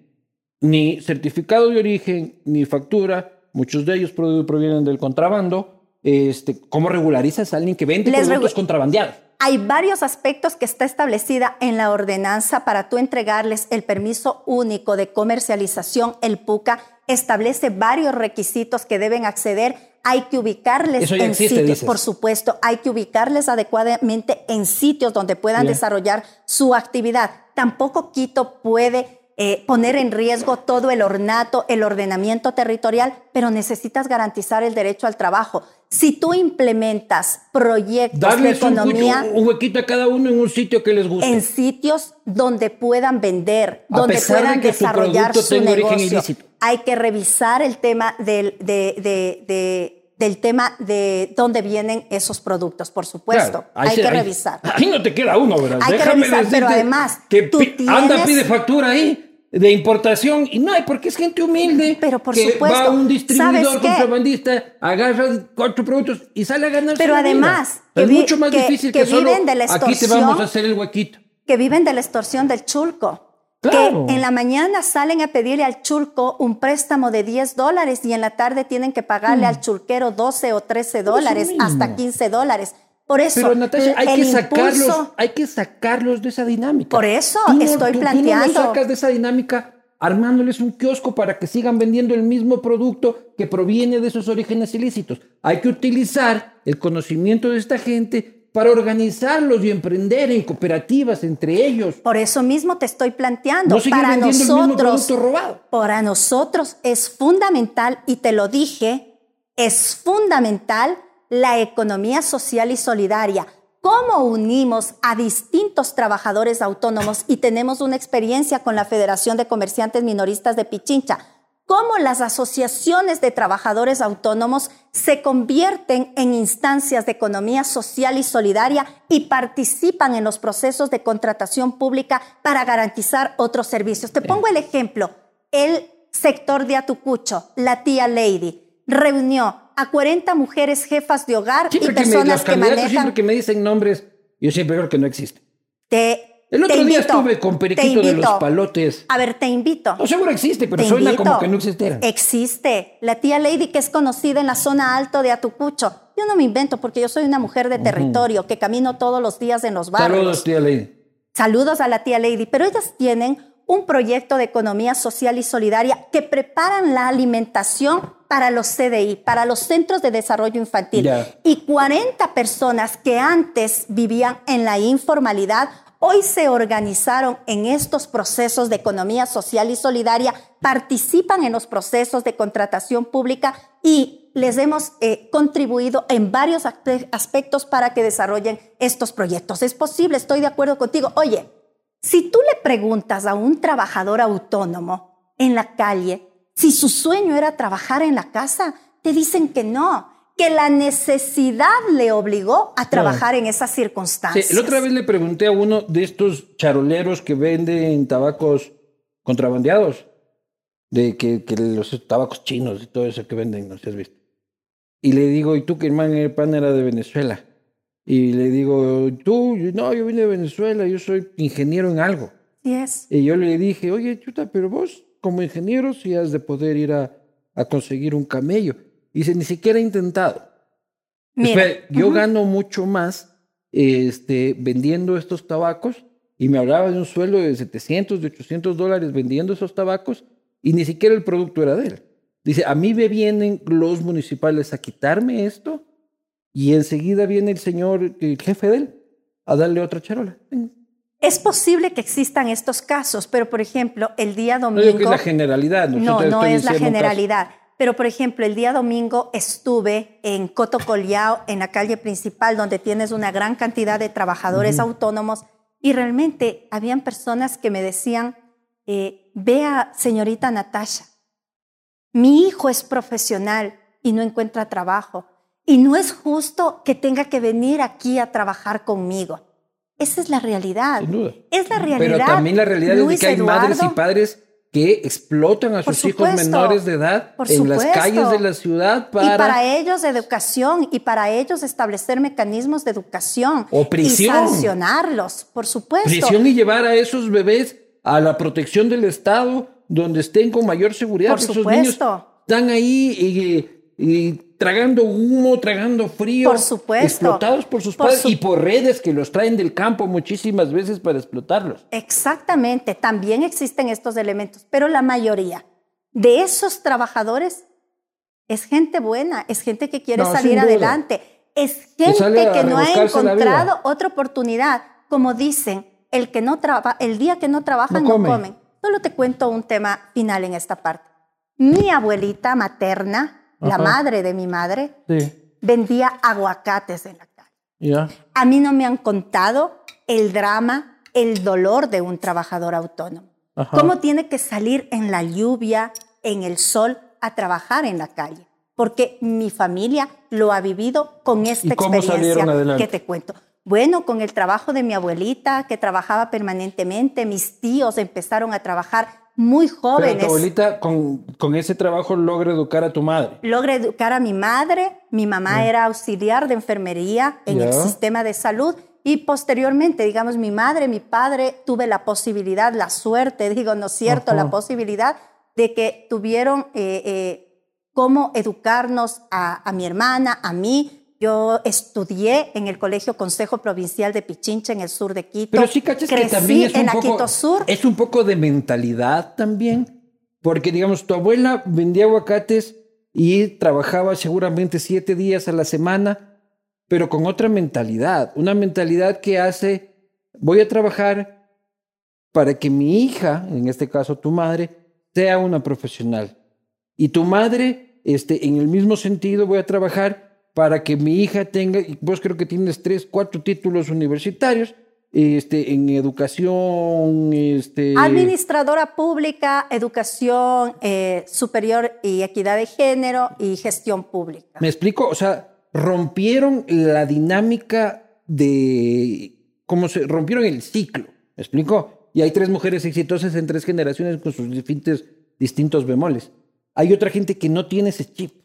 ni certificado de origen ni factura, muchos de ellos provienen del contrabando. Este, ¿Cómo regularizas a alguien que vende productos contrabandeados? Hay varios aspectos que está establecida en la ordenanza para tú entregarles el permiso único de comercialización. El PUCA establece varios requisitos que deben acceder. Hay que ubicarles en sitios, por supuesto, hay que ubicarles adecuadamente en sitios donde puedan desarrollar su actividad. Tampoco Quito puede eh, poner en riesgo todo el ornato, el ordenamiento territorial, pero necesitas garantizar el derecho al trabajo. Si tú implementas proyectos de economía... Un, huequito a cada uno en un sitio que les guste. En sitios donde puedan vender, donde puedan desarrollar su, negocio. Hay que revisar el tema del, del tema de dónde vienen esos productos, por supuesto. hay que revisar. Ahí no te queda uno, ¿verdad? Hay que revisar, pero además... Que anda, pide factura ahí de importación y no hay porque es gente humilde pero por que supuesto va a un distribuidor contrabandista agarra cuatro productos y sale a ganar pero además es mucho más difícil que, solo viven de la aquí te vamos a hacer el huequito. Que viven de la extorsión del chulco. Que en la mañana salen a pedirle al chulco un préstamo de 10 dólares y en la tarde tienen que pagarle mm. al chulquero 12 o 13 dólares, hasta 15 dólares. Por eso, Pero Natasha, hay que, sacarlos, hay que sacarlos de esa dinámica. Por eso estoy planteando. Tú no sacas de esa dinámica armándoles un kiosco para que sigan vendiendo el mismo producto que proviene de sus orígenes ilícitos. Hay que utilizar el conocimiento de esta gente para organizarlos y emprender en cooperativas entre ellos. Por eso mismo te estoy planteando. para nosotros, robado. para nosotros es fundamental y te lo dije, es fundamental la economía social y solidaria. ¿Cómo unimos a distintos trabajadores autónomos? Y tenemos una experiencia con la Federación de Comerciantes Minoristas de Pichincha. ¿Cómo las asociaciones de trabajadores autónomos se convierten en instancias de economía social y solidaria y participan en los procesos de contratación pública para garantizar otros servicios? Te pongo el ejemplo. El sector de Atucucho, la tía Lady, reunió a 40 mujeres jefas de hogar y personas que, manejan. Siempre que me dicen nombres, yo siempre creo que no existe. Te el otro día estuve con Periquito de los Palotes. A ver, te invito. No, seguro existe, pero suena como que no existiera. Existe. La tía Lady, que es conocida en la zona alto de Atucucho. Yo no me invento porque yo soy una mujer de territorio que camino todos los días en los barrios. Saludos, tía Lady. Saludos a la tía Lady. Pero ellas tienen un proyecto de economía social y solidaria que preparan la alimentación para los CDI, para los Centros de Desarrollo Infantil. Y 40 personas que antes vivían en la informalidad, hoy se organizaron en estos procesos de economía social y solidaria, participan en los procesos de contratación pública y les hemos eh, contribuido en varios aspectos para que desarrollen estos proyectos. Es posible, estoy de acuerdo contigo. Oye, si tú le preguntas a un trabajador autónomo, en la calle, si su sueño era trabajar en la casa, te dicen que no, que la necesidad le obligó a trabajar en esas circunstancias. la otra vez le pregunté a uno de estos charoleros que venden tabacos contrabandeados, de que, los tabacos chinos y todo eso que venden, no sé si has visto. Y le digo, ¿y tú que hermano el pan era de Venezuela? Y le digo, tú, no, yo vine de Venezuela, yo soy ingeniero en algo. Yes. Y yo le dije, oye, chuta, pero vos como ingeniero sí has de poder ir a, a conseguir un camello. Y dice, ni siquiera he intentado. yo gano mucho más este, vendiendo estos tabacos y me hablaba de un sueldo de 700, de 800 dólares vendiendo esos tabacos y ni siquiera el producto era de él. Dice, a mí me vienen los municipales a quitarme esto y enseguida viene el señor, el jefe de él, a darle otra charola. Es posible que existan estos casos, pero por ejemplo, el día domingo... No es la generalidad. No, no es la generalidad. Pero por ejemplo, el día domingo estuve en Coto en la calle principal, donde tienes una gran cantidad de trabajadores autónomos, y realmente habían personas que me decían, eh, vea, señorita Natasha, mi hijo es profesional y no encuentra trabajo. Y no es justo que tenga que venir aquí a trabajar conmigo. Esa es la realidad. Sin duda. Es la realidad. Pero también la realidad es que hay madres y padres que explotan a sus hijos menores de edad en las calles de la ciudad para... Y para ellos educación y para ellos establecer mecanismos de educación. O prisión. Y sancionarlos, por supuesto. Prisión y llevar a esos bebés a la protección del Estado donde estén con mayor seguridad. Por supuesto. están ahí y, tragando humo, tragando frío. Por supuesto. Explotados por sus padres y por redes que los traen del campo muchísimas veces para explotarlos. Exactamente. También existen estos elementos, pero la mayoría de esos trabajadores es gente buena, es gente que quiere salir adelante, es gente que no ha encontrado otra oportunidad. Como dicen, el, que no el día que no trabajan no, comen. Solo te cuento un tema final en esta parte. Mi abuelita materna, la madre de mi madre, vendía aguacates en la calle. A mí no me han contado el drama, el dolor de un trabajador autónomo. Cómo tiene que salir en la lluvia, en el sol, a trabajar en la calle. Porque mi familia lo ha vivido con esta experiencia que te cuento. Bueno, con el trabajo de mi abuelita, que trabajaba permanentemente, mis tíos empezaron a trabajar muy jóvenes. Pero tu abuelita con, con, ese trabajo logra educar a tu madre. Logra educar a mi madre. Mi mamá era auxiliar de enfermería en el sistema de salud. Y posteriormente, digamos, mi madre, mi padre, tuve la posibilidad, la suerte, digo, ¿no es cierto? La posibilidad de que tuvieron eh, eh, cómo educarnos a, a mi hermana, a mí, yo estudié en el Colegio Consejo Provincial de Pichincha en el sur de Quito. Pero sí cachas que también es un, poco, es un poco de mentalidad también, porque digamos, tu abuela vendía aguacates y trabajaba seguramente siete días a la semana, pero con otra mentalidad, una mentalidad que hace, voy a trabajar para que mi hija, en este caso tu madre, sea una profesional. Y tu madre, este, en el mismo sentido, voy a trabajar para que mi hija tenga, vos creo que tienes tres, cuatro títulos universitarios, este, en educación, este... Administradora pública, educación eh, superior y equidad de género y gestión pública. ¿Me explico? O sea, rompieron la dinámica de... ¿Cómo se...? Rompieron el ciclo, ¿me explico? Y hay tres mujeres exitosas en tres generaciones con sus distintos, distintos bemoles. Hay otra gente que no tiene ese chip.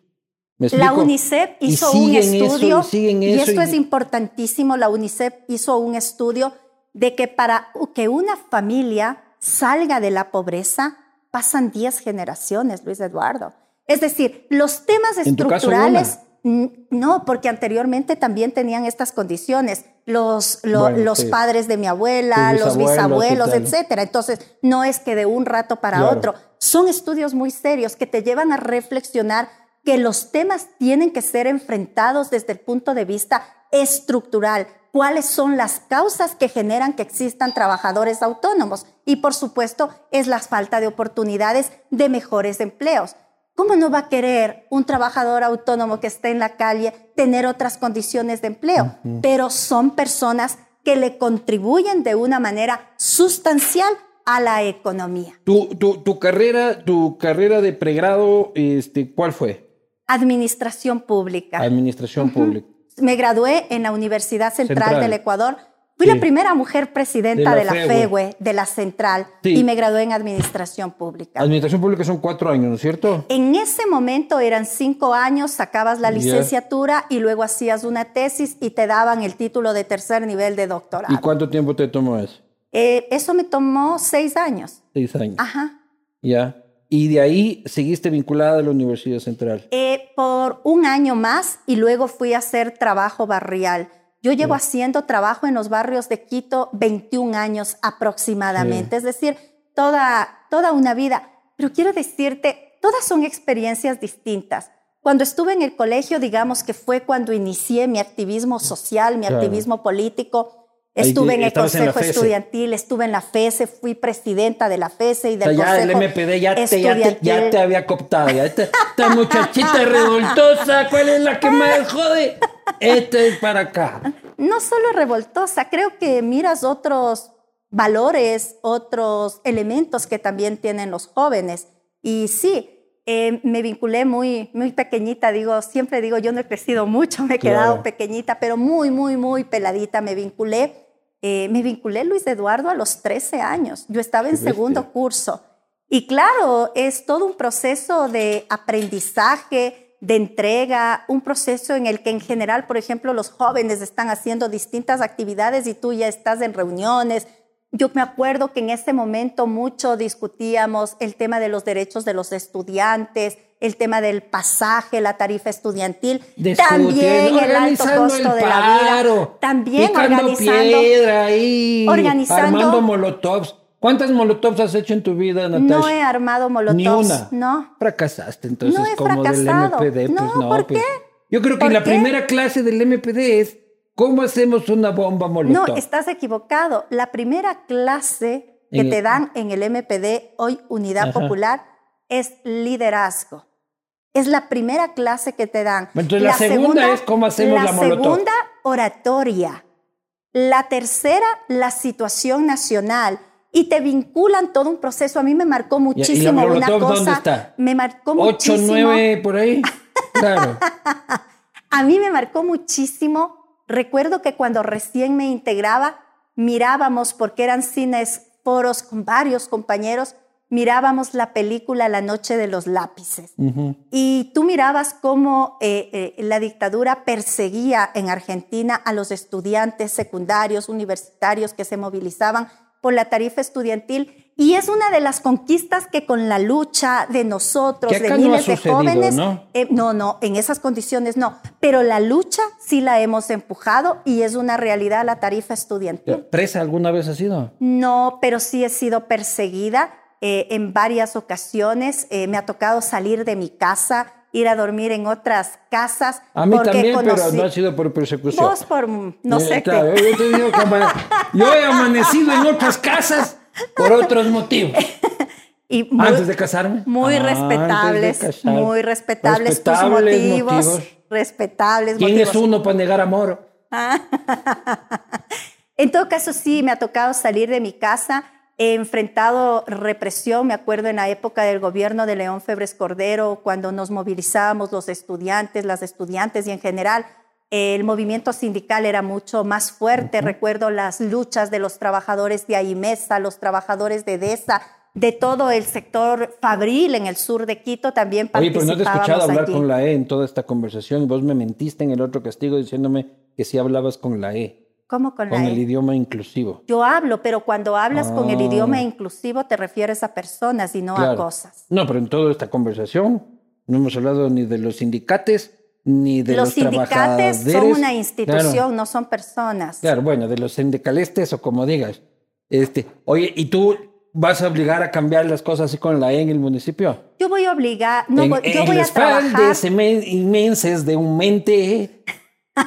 La UNICEF hizo un estudio, y, esto es importantísimo, la UNICEF hizo un estudio de que para que una familia salga de la pobreza pasan 10 generaciones, Luis Eduardo. Es decir, los temas estructurales, no, porque anteriormente también tenían estas condiciones, los, los padres de mi abuela, los bisabuelos, etcétera. Entonces, no es que de un rato para otro, son estudios muy serios que te llevan a reflexionar que los temas tienen que ser enfrentados desde el punto de vista estructural. ¿Cuáles son las causas que generan que existan trabajadores autónomos? Y por supuesto, es la falta de oportunidades de mejores empleos. ¿Cómo no va a querer un trabajador autónomo que esté en la calle tener otras condiciones de empleo? Pero son personas que le contribuyen de una manera sustancial a la economía. Tu, tu, carrera, tu carrera de pregrado, este, ¿cuál fue? Administración pública. Administración pública. Me gradué en la Universidad Central, del Ecuador. Fui la primera mujer presidenta de la, FEWE, de la Central, y me gradué en Administración Pública. Administración Pública son cuatro años, ¿no es cierto? En ese momento eran cinco años, sacabas la licenciatura y luego hacías una tesis y te daban el título de tercer nivel de doctorado. ¿Y cuánto tiempo te tomó eso? Eh, eso me tomó seis años. Seis años. Ajá. Ya. ¿Y de ahí seguiste vinculada a la Universidad Central? Eh, por un año más y luego fui a hacer trabajo barrial. Yo llevo haciendo trabajo en los barrios de Quito 21 años aproximadamente, es decir, toda, toda una vida. Pero quiero decirte, todas son experiencias distintas. Cuando estuve en el colegio, digamos que fue cuando inicié mi activismo social, mi activismo político, Estuve en el Consejo Estudiantil, estuve en la FESE, fui presidenta de la FESE y del ya el MPD ya te, ya te, había cooptado. esta muchachita revoltosa, ¿cuál es la que más jode? Esta es para acá. No solo revoltosa, creo que miras otros valores, otros elementos que también tienen los jóvenes. Y sí, eh, me vinculé muy, muy pequeñita, digo, siempre digo, yo no he crecido mucho, me he quedado pequeñita, pero muy, muy, muy peladita me vinculé. Eh, me vinculé Luis Eduardo a los 13 años. Yo estaba en segundo curso. Y claro, es todo un proceso de aprendizaje, de entrega, un proceso en el que en general, por ejemplo, los jóvenes están haciendo distintas actividades y tú ya estás en reuniones. Yo me acuerdo que en ese momento mucho discutíamos el tema de los derechos de los estudiantes, el tema del pasaje, la tarifa estudiantil, también el alto costo de la vida, también organizando, piedra ahí, organizando, armando molotovs. ¿Cuántas molotovs has hecho en tu vida, Natalia? No he armado molotovs. Ni una. No. Fracasaste entonces no he como fracasado. del MPD. No, pues no, ¿por pues. qué? Yo creo que la primera clase del MPD es ¿cómo hacemos una bomba molotov? No, estás equivocado. La primera clase que te dan en el MPD, hoy Unidad Popular, es liderazgo. Es la primera clase que te dan. Entonces la, segunda, es cómo hacemos la, molotov. La segunda, oratoria. La tercera, la situación nacional. Y te vinculan todo un proceso. A mí me marcó muchísimo ¿Y, una cosa. ¿Dónde está? Me marcó ¿Ocho, muchísimo. nueve por ahí? Claro. A mí me marcó muchísimo. Recuerdo que cuando recién me integraba, mirábamos, porque eran cines foros con varios compañeros, mirábamos la película La Noche de los Lápices y tú mirabas cómo eh, eh, la dictadura perseguía en Argentina a los estudiantes secundarios, universitarios que se movilizaban por la tarifa estudiantil y es una de las conquistas que con la lucha de nosotros, de miles de jóvenes, ¿no? Eh, no, no, en esas condiciones no, pero la lucha sí la hemos empujado y es una realidad la tarifa estudiantil. ¿Presa alguna vez ha sido? No, pero sí he sido perseguida eh, en varias ocasiones. Eh, me ha tocado salir de mi casa, ir a dormir en otras casas. A mí también, pero no ha sido por persecución. Vos por no eh, sé qué. Yo, he amanecido en otras casas por otros motivos. Y antes de casarme. Muy respetables, muy respetables, tus motivos, Respetables ¿Quién es uno para negar amor? en todo caso, sí, me ha tocado salir de mi casa He enfrentado represión, me acuerdo en la época del gobierno de León Febres Cordero, cuando nos movilizábamos los estudiantes, las estudiantes y en general el movimiento sindical era mucho más fuerte. Recuerdo las luchas de los trabajadores de AIMESA, los trabajadores de DESA, de todo el sector fabril en el sur de Quito también participábamos Oye, pero no te he escuchado hablar con la E en toda esta conversación. Vos me mentiste en el otro castigo diciéndome que sí hablabas con la E. ¿Cómo con, con la el E? idioma inclusivo. Yo hablo, pero cuando hablas con el Ah. idioma inclusivo te refieres a personas y no a cosas. No, pero en toda esta conversación no hemos hablado ni de los sindicates ni de los, los sindicates son una institución, Claro. no son personas. Claro, bueno, de los sindicalistas o como digas. Este, oye, ¿y tú vas a obligar a cambiar las cosas así con la E en el municipio? Yo voy a obligar, no, en, voy- yo en voy a trabajar. faldes emen- inmensas de un mente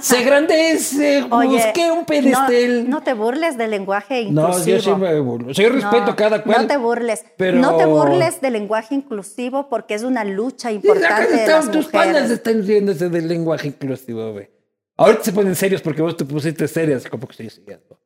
se grandece, Oye, busqué un pedestal. No, no te burles del lenguaje No, inclusivo. yo sí me burlo. Yo respeto No, a cada cual. No te burles. pero- No te burles del lenguaje inclusivo porque es una lucha importante de las tus panas están riéndose del lenguaje inclusivo, güey. Ahorita se ponen serios porque vos te pusiste serias, como que estoy siguiendo.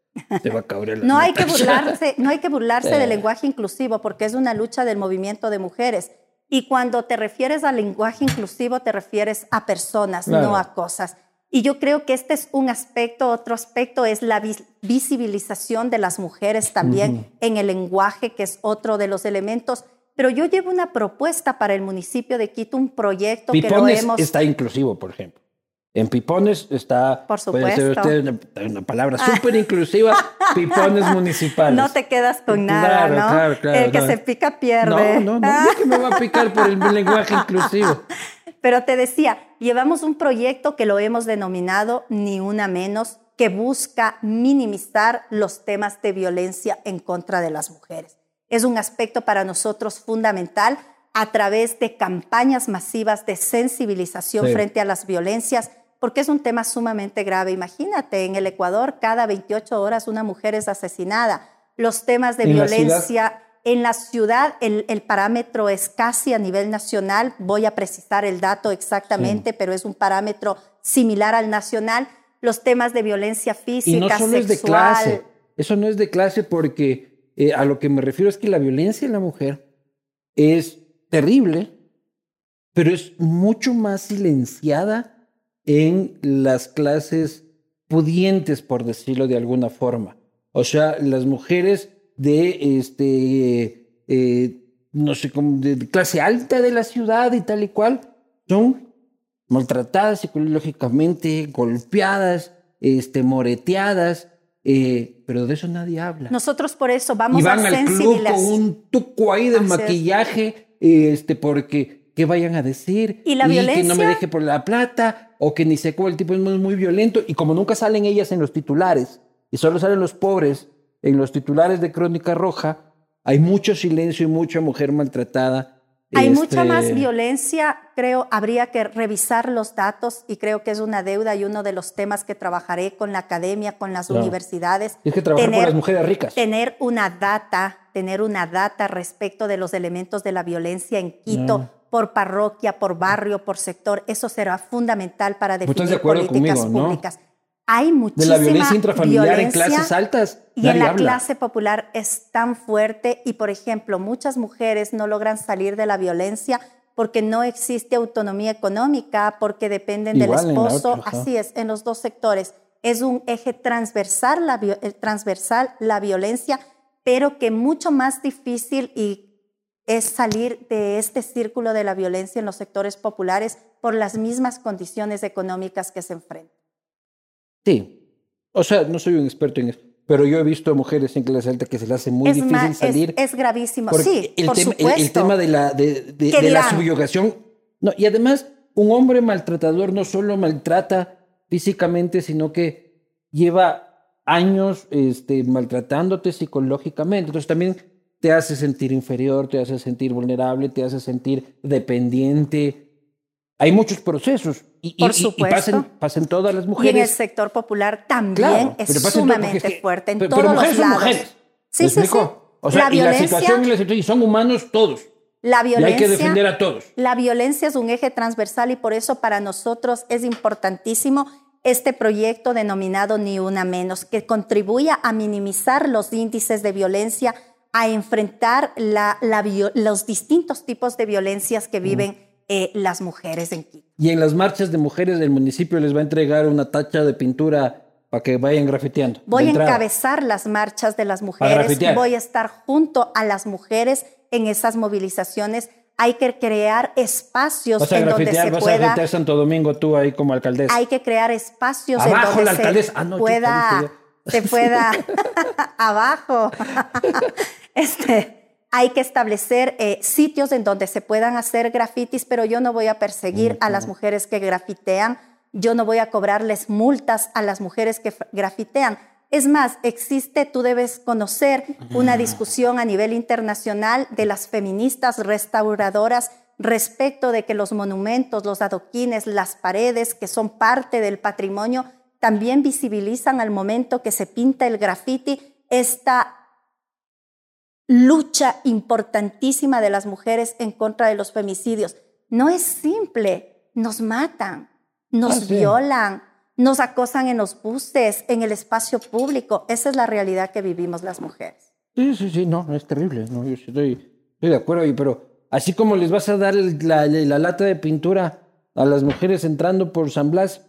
te va a cabrear. no, hay que burlarse, no hay que burlarse del lenguaje inclusivo porque es una lucha del movimiento de mujeres. Y cuando te refieres al lenguaje inclusivo, te refieres a personas, no a cosas. Y yo creo que este es un aspecto, otro aspecto es la visibilización de las mujeres también en el lenguaje, que es otro de los elementos. Pero yo llevo una propuesta para el municipio de Quito, un proyecto que lo hemos... está inclusivo, por ejemplo. En Pipones está, por supuesto. una, palabra súper inclusiva, Pipones municipales. No te quedas con nada, ¿no? Claro, claro, el que se pica pierde. No, no, no, que me va a picar por el lenguaje inclusivo. Pero te decía, llevamos un proyecto que lo hemos denominado Ni Una Menos, que busca minimizar los temas de violencia en contra de las mujeres. Es un aspecto para nosotros fundamental a través de campañas masivas de sensibilización frente a las violencias porque es un tema sumamente grave. Imagínate, en el Ecuador cada 28 horas una mujer es asesinada. Los temas de violencia en la ciudad, el, parámetro es casi a nivel nacional, voy a precisar el dato exactamente, pero es un parámetro similar al nacional. Los temas de violencia física, y no solo Es de clase. Eso no es de clase porque eh, a lo que me refiero es que la violencia en la mujer es terrible, pero es mucho más silenciada en las clases pudientes, por decirlo de alguna forma. O sea, las mujeres de, este, eh, no sé, como de clase alta de la ciudad y tal y cual, son maltratadas psicológicamente, golpeadas, este, moreteadas, eh, pero de eso nadie habla. Nosotros por eso vamos y van a al club con un tuco ahí de maquillaje, este, porque ¿qué vayan a decir? Y la violencia. Que no me deje por la plata, o que ni acuerda, el tipo es muy, violento y como nunca salen ellas en los titulares y solo salen los pobres en los titulares de Crónica Roja, hay mucho silencio y mucha mujer maltratada. Hay mucha más este, violencia, creo, habría que revisar los datos y creo que es una deuda y uno de los temas que trabajaré con la academia, con las universidades. Es que trabajar con las mujeres ricas. Tener una data, tener una data respecto de los elementos de la violencia en Quito, por parroquia, por barrio, por sector. Eso será fundamental para definir de políticas públicas. Hay muchísima de la violencia intrafamiliar en clases altas. Y en la clase popular es tan fuerte y, por ejemplo, muchas mujeres no logran salir de la violencia porque no existe autonomía económica, porque dependen del esposo. Así es, en los dos sectores. Es un eje transversal la, eh, transversal la violencia, pero que mucho más difícil y es salir de este círculo de la violencia en los sectores populares por las mismas condiciones económicas que se enfrentan. Sí, o sea, no soy un experto en eso, pero yo he visto mujeres en clase alta que se les hace muy difícil salir. Es, gravísimo, sí, el, por tema, el, tema de la, de, la subyugación. No, y además, un hombre maltratador no solo maltrata físicamente, sino que lleva años este, maltratándote psicológicamente. Entonces también te hace sentir inferior, te hace sentir vulnerable, te hace sentir dependiente. Hay muchos procesos y, Por supuesto. pasan, todas las mujeres. Y en el sector popular también es sumamente fuerte en todos los lados. Mujeres. Sí, sí, sí. O sea, y la situación y la situación, y son humanos todos. La violencia, y hay que defender a todos. La violencia es un eje transversal y por eso para nosotros es importantísimo este proyecto denominado Ni Una Menos, que contribuya a minimizar los índices de violencia a enfrentar los distintos tipos de violencias que viven eh, las mujeres en Quito. Y en las marchas de mujeres del municipio les va a entregar una tacha de pintura para que vayan grafiteando. Voy a encabezar las marchas de las mujeres, voy a estar junto a las mujeres en esas movilizaciones. Hay que crear espacios en donde se vas pueda. A Santo Domingo tú ahí como alcaldesa. Hay que crear espacios Abajo en donde la se ah, pueda se pueda abajo. este, hay que establecer eh, sitios en donde se puedan hacer grafitis, pero yo no voy a perseguir a las mujeres que grafitean, yo no voy a cobrarles multas a las mujeres que grafitean. Es más, existe, tú debes conocer una discusión a nivel internacional de las feministas restauradoras respecto de que los monumentos, los adoquines, las paredes, que son parte del patrimonio, también visibilizan al momento que se pinta el graffiti esta lucha importantísima de las mujeres en contra de los femicidios. No es simple, nos matan, nos violan, nos acosan en los buses, en el espacio público. Esa es la realidad que vivimos las mujeres. Sí, sí, sí, no, es terrible. No, yo estoy, estoy de acuerdo, pero así como les vas a dar la, la, lata de pintura a las mujeres entrando por San Blas,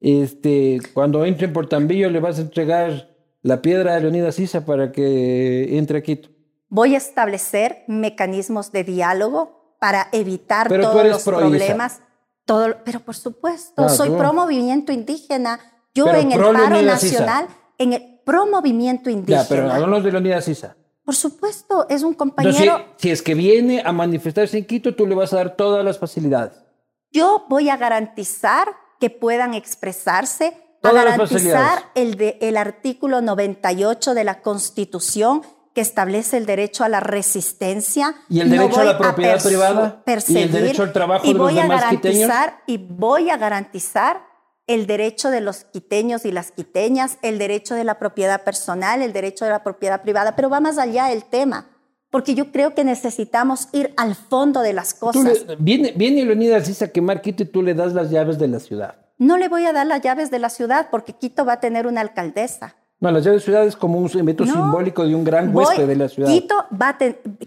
este, cuando entren por Tambillo le vas a entregar la piedra a Leonidas Sisa para que entre a Quito. Voy a establecer mecanismos de diálogo para evitar todos los problemas. Todo, pero por supuesto, soy pro movimiento indígena. Yo en el paro nacional, en el pro movimiento indígena. Ya, pero hablamos de Leonidas Sisa. Por supuesto, es un compañero. si, es que viene a manifestarse en Quito, tú le vas a dar todas las facilidades. Yo voy a garantizar que puedan expresarse, a garantizar el, de, el artículo 98 de la Constitución que establece el derecho a la resistencia. Y el derecho a la propiedad privada. Perseguir, y el derecho al trabajo y de voy los demás a garantizar, Y voy a garantizar el derecho de los quiteños y las quiteñas, el derecho de la propiedad personal, el derecho de la propiedad privada, pero va más allá el tema, porque yo creo que necesitamos ir al fondo de las cosas. viene, viene Leonidas dice a quemar Quito y tú le das las llaves de la ciudad. No le voy a dar las llaves de la ciudad porque Quito va a tener una alcaldesa. No, las llaves de ciudad es como un evento simbólico de un gran huésped de la ciudad. Quito, va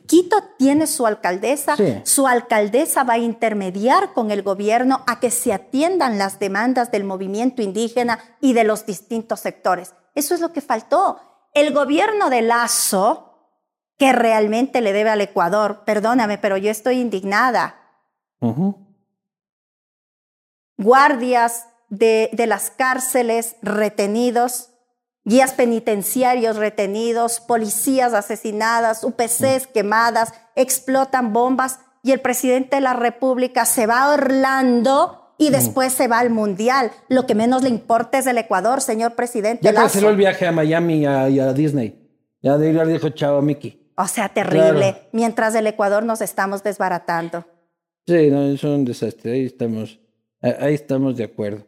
Quito tiene su alcaldesa, su alcaldesa va a intermediar con el gobierno a que se atiendan las demandas del movimiento indígena y de los distintos sectores. Eso es lo que faltó. El gobierno de Lazo, que realmente le debe al Ecuador, perdóname, pero yo estoy indignada. Guardias de, de las cárceles retenidos guías penitenciarios retenidos, policías asesinadas, UPCs quemadas, explotan bombas y el presidente de la República se va a Orlando y después se va al Mundial. Lo que menos le importa es el Ecuador, señor presidente. Ya canceló el viaje a Miami y a, Disney. Ya de ir dijo chao Mickey. O sea, terrible. Mientras el Ecuador nos estamos desbaratando. Sí, no, es un desastre. Ahí estamos, ahí estamos de acuerdo.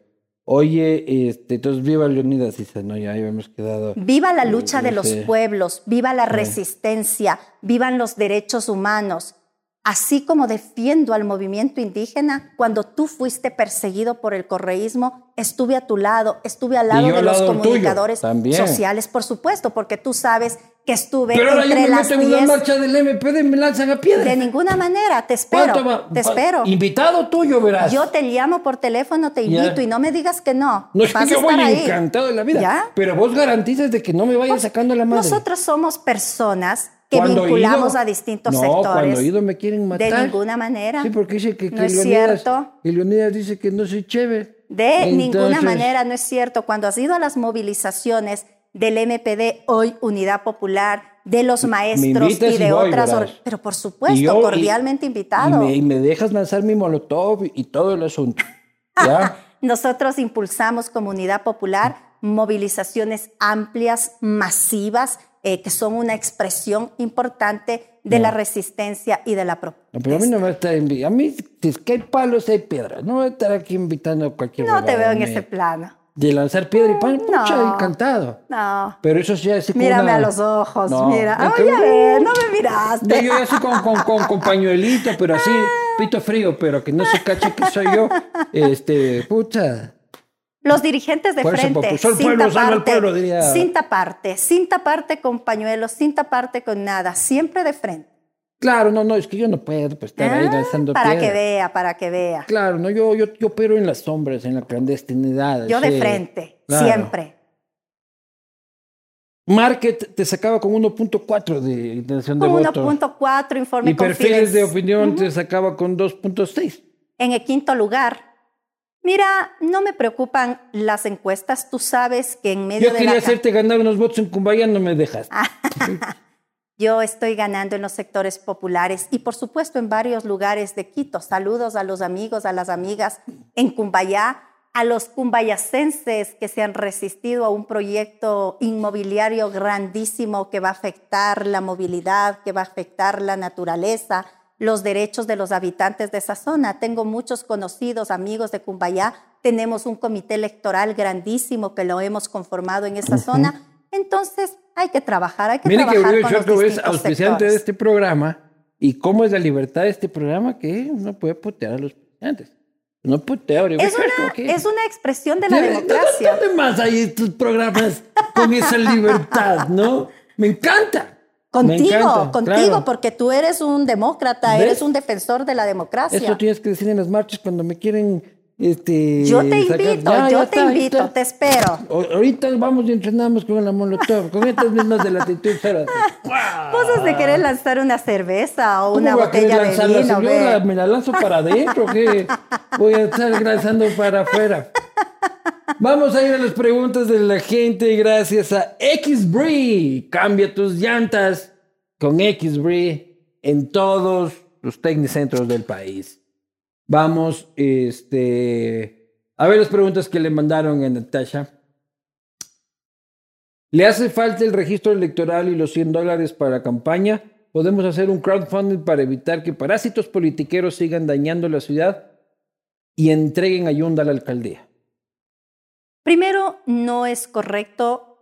Oye, este, entonces viva Leonidas dice, no, ya habíamos quedado. Viva la lucha de los pueblos, viva la resistencia, vivan los derechos humanos. Así como defiendo al movimiento indígena, cuando tú fuiste perseguido por el correísmo, estuve a tu lado, estuve al lado de los comunicadores sociales, por supuesto, porque tú sabes que estuve Pero ahora entre yo me las meto en una marcha del MPD me lanzan a piedra. De ninguna manera, te espero. Te espero. Invitado tuyo, verás. Yo te llamo por teléfono, te invito y no me digas que no. No es que yo voy encantado de la vida. Pero vos garantizas de que no me vayan pues, sacando la madre. Nosotros somos personas que vinculamos a distintos no, sectores. Cuando ido me quieren matar. De ninguna manera. Sí, porque dice que, no es cierto. Y Leonidas dice que no soy chévere. De ninguna manera no es cierto. Cuando has ido a las movilizaciones del MPD, hoy Unidad Popular, de los maestros y de otras. Pero por supuesto, cordialmente invitado. Y me, dejas lanzar mi molotov y todo el asunto. Nosotros impulsamos Comunidad Popular movilizaciones amplias, masivas, eh, que son una expresión importante de la resistencia y de la protesta. pero a mí no me está A mí, si es que hay palos, hay piedras. No voy a estar aquí invitando a cualquier No te veo en ese plano de lanzar piedra y pan, pucha, encantado. No. Pero eso sí así como Mírame a los ojos, mira. Ay, a ver, no me miraste. yo así con, con, con, pañuelito, pero así, pito frío, pero que no se cache que soy yo. Este, pucha. Los dirigentes de frente, sin, pueblo, taparte, pueblo, diría. sin taparte, sin taparte con pañuelos, sin taparte con nada, siempre de frente. Claro, no, no, es que yo no puedo pues, estar ahí ah, lanzando Para que vea, para que vea. Claro, no, yo, yo, yo opero en las sombras, en la clandestinidad. Yo de frente, siempre. Market te sacaba con 1.4 de intención de voto. 1.4 informe Y perfiles de opinión te sacaba con 2.6. En el quinto lugar. Mira, no me preocupan las encuestas. Tú sabes que en medio de Yo quería hacerte ganar unos votos en Cumbaya, no me dejas. Yo estoy ganando en los sectores populares y por supuesto en varios lugares de Quito. Saludos a los amigos, a las amigas en Cumbayá, a los cumbayacenses que se han resistido a un proyecto inmobiliario grandísimo que va a afectar la movilidad, que va a afectar la naturaleza, los derechos de los habitantes de esa zona. Tengo muchos conocidos, amigos de Cumbayá. Tenemos un comité electoral grandísimo que lo hemos conformado en esa zona. Entonces, hay que trabajar, hay que Mire trabajar que con los es auspiciante de este programa y cómo es la libertad de este programa que uno puede putear a los presidentes. No puteo, es, una, es una expresión de la democracia. ¿Dónde más hay estos programas con esa libertad, no? Me encanta. Contigo, contigo, porque tú eres un demócrata, eres un defensor de la democracia. Eso tienes que decir en las marchas cuando me quieren este, yo te invito, yo te invito, te espero. ahorita vamos y entrenamos con la molotov, con estas mismas de latitud, espérate. Vos has de querer lanzar una cerveza o una botella de vino. Yo me la lanzo para adentro, que voy a estar lanzando para afuera. Vamos a ir a las preguntas de la gente gracias a XBRE. Cambia tus llantas con XBRE en todos los tecnicentros del país. Vamos este, a ver las preguntas que le mandaron a Natasha. ¿Le hace falta el registro electoral y los 100 dólares para campaña? ¿Podemos hacer un crowdfunding para evitar que parásitos politiqueros sigan dañando la ciudad y entreguen ayuda a la alcaldía? Primero, no es correcto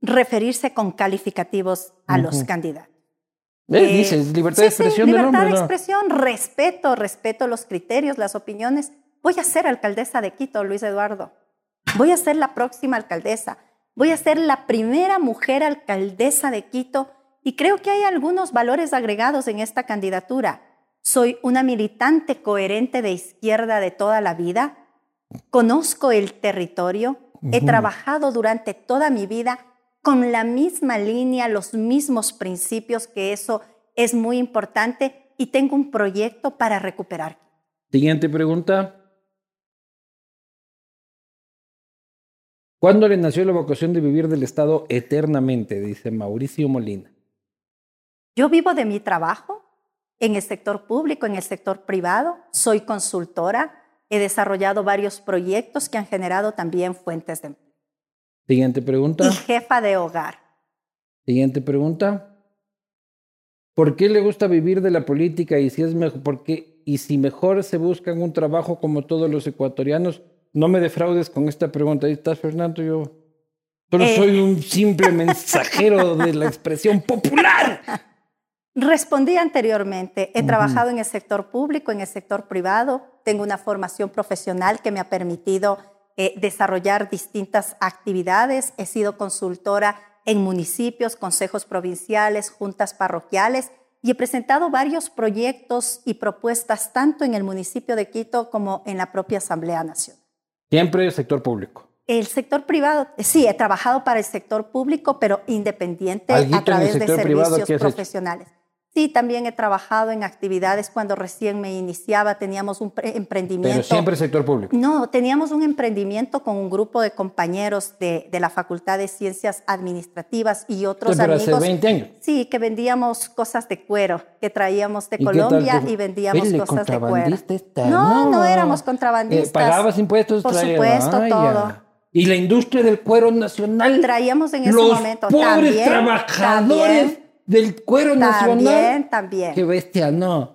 referirse con calificativos a los candidatos. Eh, dices, libertad de expresión libertad de expresión, respeto, respeto los criterios, las opiniones. Voy a ser alcaldesa de Quito, Luis Eduardo. Voy a ser la próxima alcaldesa. Voy a ser la primera mujer alcaldesa de Quito y creo que hay algunos valores agregados en esta candidatura. Soy una militante coherente de izquierda de toda la vida. Conozco el territorio. He trabajado durante toda mi vida con la misma línea, los mismos principios, que eso es muy importante y tengo un proyecto para recuperar. Siguiente pregunta. ¿Cuándo le nació la vocación de vivir del Estado eternamente? Dice Mauricio Molina. Yo vivo de mi trabajo en el sector público, en el sector privado. Soy consultora. He desarrollado varios proyectos que han generado también fuentes de empleo. Siguiente pregunta. Y jefa de hogar. Siguiente pregunta. ¿Por qué le gusta vivir de la política y si es mejor, y si mejor se buscan un trabajo como todos los ecuatorianos? No me defraudes con esta pregunta. Ahí estás, Fernando. Yo solo eh. soy un simple mensajero de la expresión popular. Respondí anteriormente. He trabajado en el sector público, en el sector privado. Tengo una formación profesional que me ha permitido eh, desarrollar distintas actividades. He sido consultora en municipios, consejos provinciales, juntas parroquiales y he presentado varios proyectos y propuestas tanto en el municipio de Quito como en la propia Asamblea Nacional. Siempre el sector público. El sector privado, sí, he trabajado para el sector público, pero independiente a través de servicios profesionales. Sí, también he trabajado en actividades cuando recién me iniciaba, teníamos un emprendimiento. Pero siempre sector público. No, teníamos un emprendimiento con un grupo de compañeros de, de la Facultad de Ciencias Administrativas y otros pero amigos. hace 20 años. Sí, que vendíamos cosas de cuero, que traíamos de Colombia y vendíamos cosas de cuero. no, no, éramos contrabandistas. Eh, ¿Pagabas impuestos? Por supuesto, todo. Y la industria del cuero nacional. Traíamos en ese los momento. Pobres también, trabajadores del cuero nacional. También, también. Qué bestia, no.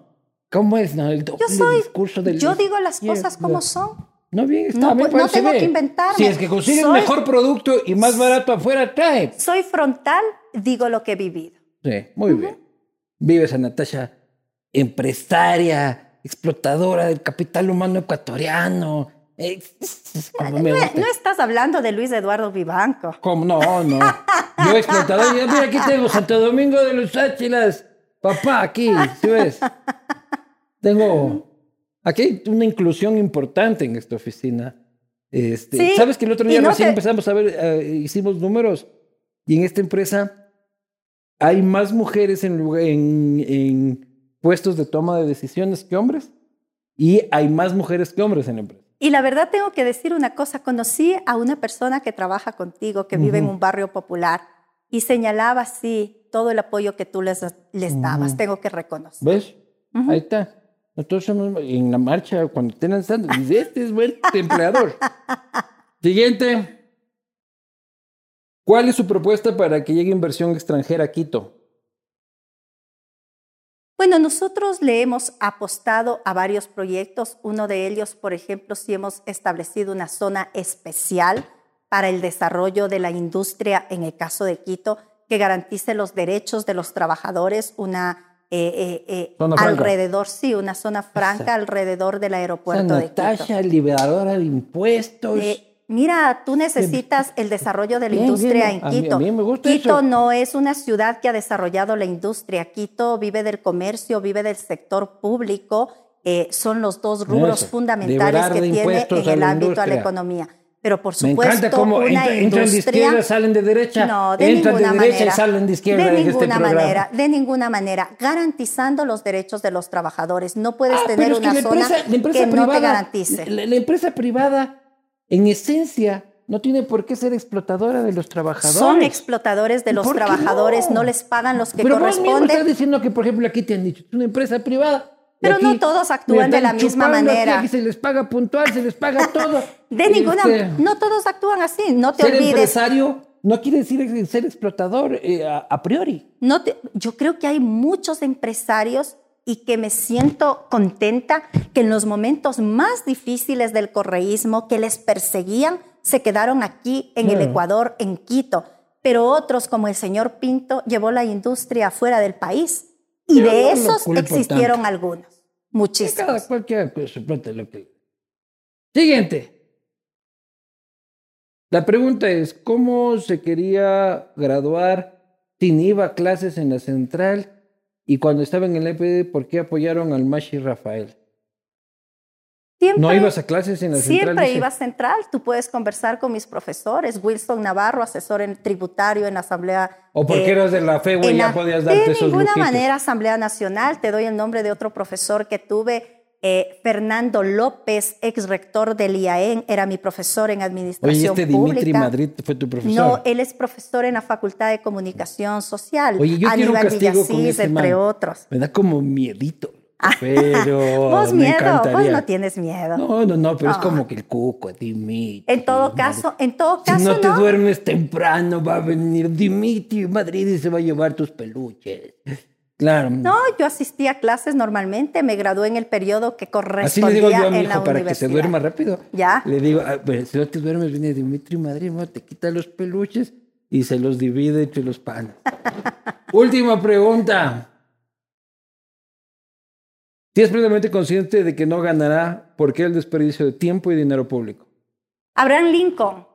¿Cómo es? No, el yo soy, discurso del. Yo digo las cosas como son. No, bien, está no, no tengo que inventarme. Si es que consigues mejor producto y más barato afuera, trae. Soy frontal, digo lo que he vivido. Sí, muy bien. Vives a Natasha, empresaria, explotadora del capital humano ecuatoriano, no, estás hablando de Luis Eduardo Vivanco. ¿Cómo? No, no. Yo explotador. Mira, aquí tengo Santo Domingo de los Áchilas. Papá, aquí, ¿sí ves? Tengo. Aquí hay una inclusión importante en esta oficina. Este, ¿Sabes que el otro día recién empezamos a ver, eh, hicimos números y en esta empresa hay más mujeres en, en puestos de toma de decisiones que hombres y hay más mujeres que hombres en la empresa. Y la verdad tengo que decir una cosa, conocí a una persona que trabaja contigo, que vive en un barrio popular, y señalaba así todo el apoyo que tú les, les dabas, tengo que reconocer. ¿Ves? Ahí está. Nosotros somos en la marcha, cuando estén lanzando, este es buen empleador. Siguiente. ¿Cuál es su propuesta para que llegue inversión extranjera a Quito? Bueno, nosotros le hemos apostado a varios proyectos. Uno de ellos, por ejemplo, si hemos establecido una zona especial para el desarrollo de la industria, en el caso de Quito, que garantice los derechos de los trabajadores, una eh, eh, alrededor, sí, una zona franca alrededor del aeropuerto de Quito. liberadora de impuestos. Mira, tú necesitas el desarrollo de la industria en Quito. Quito no es una ciudad que ha desarrollado la industria. Quito vive del comercio, vive del sector público. son los dos rubros fundamentales que tiene en el ámbito de la economía. Pero por supuesto, Me encanta cómo una entran de izquierda, salen de derecha, no, de entran de derecha y salen de izquierda. De este ninguna manera, de ninguna manera, garantizando los derechos de los trabajadores. No puedes ah, tener una zona que no te garantice. La, empresa privada, en esencia, no tiene por qué ser explotadora de los trabajadores. Son explotadores de los trabajadores, no? les pagan los que Pero corresponden. Pero estás diciendo que, por ejemplo, aquí te han dicho, es una empresa privada, pero no todos actúan de la misma manera. se les paga puntual, se les paga todo. de ninguna, este, no todos actúan así. No te ser olvides. empresario no quiere decir ser explotador eh, a, priori. No yo creo que hay muchos empresarios y que me siento contenta que en los momentos más difíciles del correísmo que les perseguían se quedaron aquí en el Ecuador, en Quito. Pero otros, como el señor Pinto, llevó la industria fuera del país. Y de esos existieron algunos. Muchísimos. Cada cualquiera que lo que. Siguiente. La pregunta es: ¿cómo se quería graduar sin iba a clases en la central? Y cuando estaba en el EPD, ¿por qué apoyaron al Mashi Rafael? ¿No ibas a clases en la central? Siempre iba a central. Tú puedes conversar con mis profesores. Wilson Navarro, asesor en tributario en la Asamblea. ¿O porque eras de la FE, y ya podías darte esos De ninguna manera, Asamblea Nacional. Te doy el nombre de otro profesor que tuve. Eh, Fernando López, ex rector del IAEN, era mi profesor en administración Oye, este Dimitri Madrid fue tu profesor. No, él es profesor en la Facultad de Comunicación Social. Oye, yo quiero un castigo con ese entre otros. Me da como miedito. Pero. Vos miedo, vos no tienes miedo. No, no, no, pero es como que el cuco, Dimitri. En todo caso, en todo caso. Si no te duermes temprano, va a venir Dimitri Madrid y se va a llevar tus peluches. Claro. No, yo asistí a clases normalmente, me gradué en el periodo que correspondía Así le digo yo a mi hijo para que se duerma rápido. Ya. Le digo, ah, pues, si no te duermes, viene Dimitri Madrid, te quita los peluches y se los divide entre los panes. Última pregunta. Si es plenamente consciente de que no ganará, ¿por qué el desperdicio de tiempo y dinero público? Abraham Lincoln,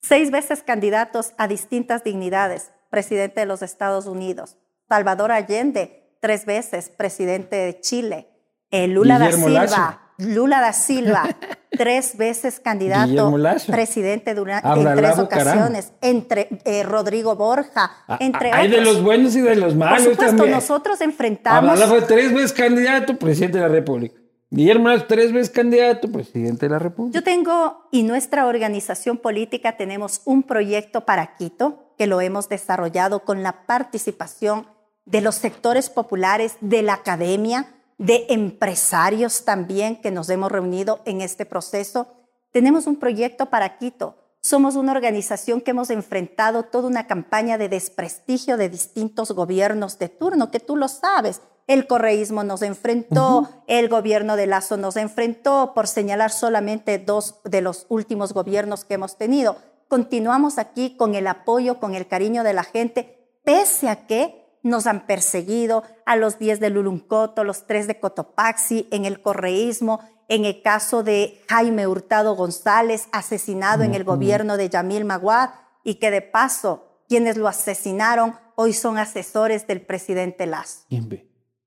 seis veces candidatos a distintas dignidades, presidente de los Estados Unidos. Salvador Allende, tres veces presidente de Chile. Eh, Lula da Silva, Lula da Silva, tres veces candidato presidente durante, en tres ocasiones, entre eh, Rodrigo Borja, ah, entre Hay de los buenos y de los malos Por supuesto, nosotros enfrentamos... fue tres veces candidato presidente de la República. Guillermo tres veces candidato presidente de la República. Yo tengo, y nuestra organización política tenemos un proyecto para Quito que lo hemos desarrollado con la participación de los sectores populares, de la academia, de empresarios también que nos hemos reunido en este proceso. Tenemos un proyecto para Quito. Somos una organización que hemos enfrentado toda una campaña de desprestigio de distintos gobiernos de turno, que tú lo sabes. El correísmo nos enfrentó, el gobierno de Lazo nos enfrentó, por señalar solamente dos de los últimos gobiernos que hemos tenido. Continuamos aquí con el apoyo, con el cariño de la gente, pese a que nos han perseguido, a los 10 de Luluncoto, los 3 de Cotopaxi, en el correísmo, en el caso de Jaime Hurtado González, asesinado en el gobierno de Yamil Maguad, y que de paso, quienes lo asesinaron hoy son asesores del presidente Lazo.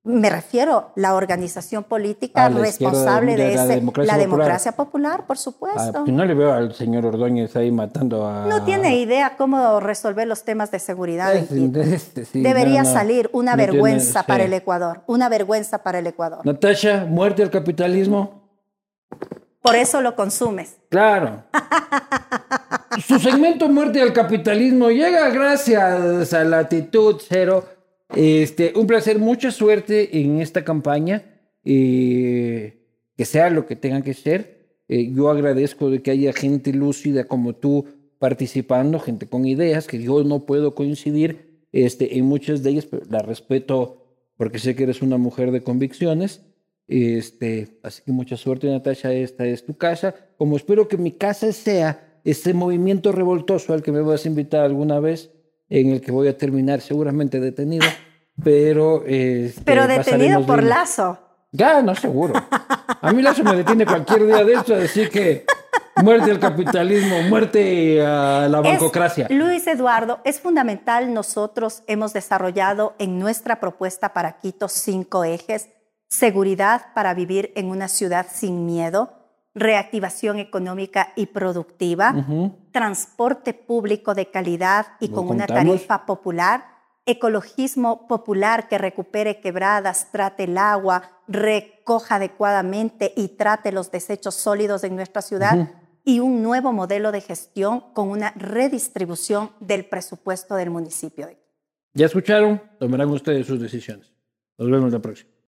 Me refiero a la organización política responsable de, ese, la democracia, popular. por supuesto. Ah, no le veo al señor Ordóñez ahí matando a... No tiene idea cómo resolver los temas de seguridad. Este, Debería salir una vergüenza para el Ecuador, una vergüenza para el Ecuador. Natasha, muerte al capitalismo. Por eso lo consumes. Claro. Su segmento Muerte al capitalismo llega gracias a Latitud Cero este, un placer, mucha suerte en esta campaña, eh, que sea lo que tenga que ser. Eh, yo agradezco de que haya gente lúcida como tú participando, gente con ideas, que yo no puedo coincidir este, en muchas de ellas, pero la respeto porque sé que eres una mujer de convicciones. Este, así que mucha suerte, Natasha, esta es tu casa. Como espero que mi casa sea este movimiento revoltoso al que me vas a invitar alguna vez, en el que voy a terminar seguramente detenido. pero... Este, pero detenido por Lazo. Ya, no, seguro. A mí Lazo me detiene cualquier día de esto a decir que muerte al capitalismo, muerte a la bancocracia. Luis Eduardo, es fundamental, nosotros hemos desarrollado en nuestra propuesta para Quito cinco ejes. Seguridad para vivir en una ciudad sin miedo, reactivación económica y productiva, transporte público de calidad y con una tarifa popular, ecologismo popular que recupere quebradas, trate el agua, recoja adecuadamente y trate los desechos sólidos en nuestra ciudad. Y un nuevo modelo de gestión con una redistribución del presupuesto del municipio. Ya escucharon, tomarán ustedes sus decisiones. Nos vemos la próxima.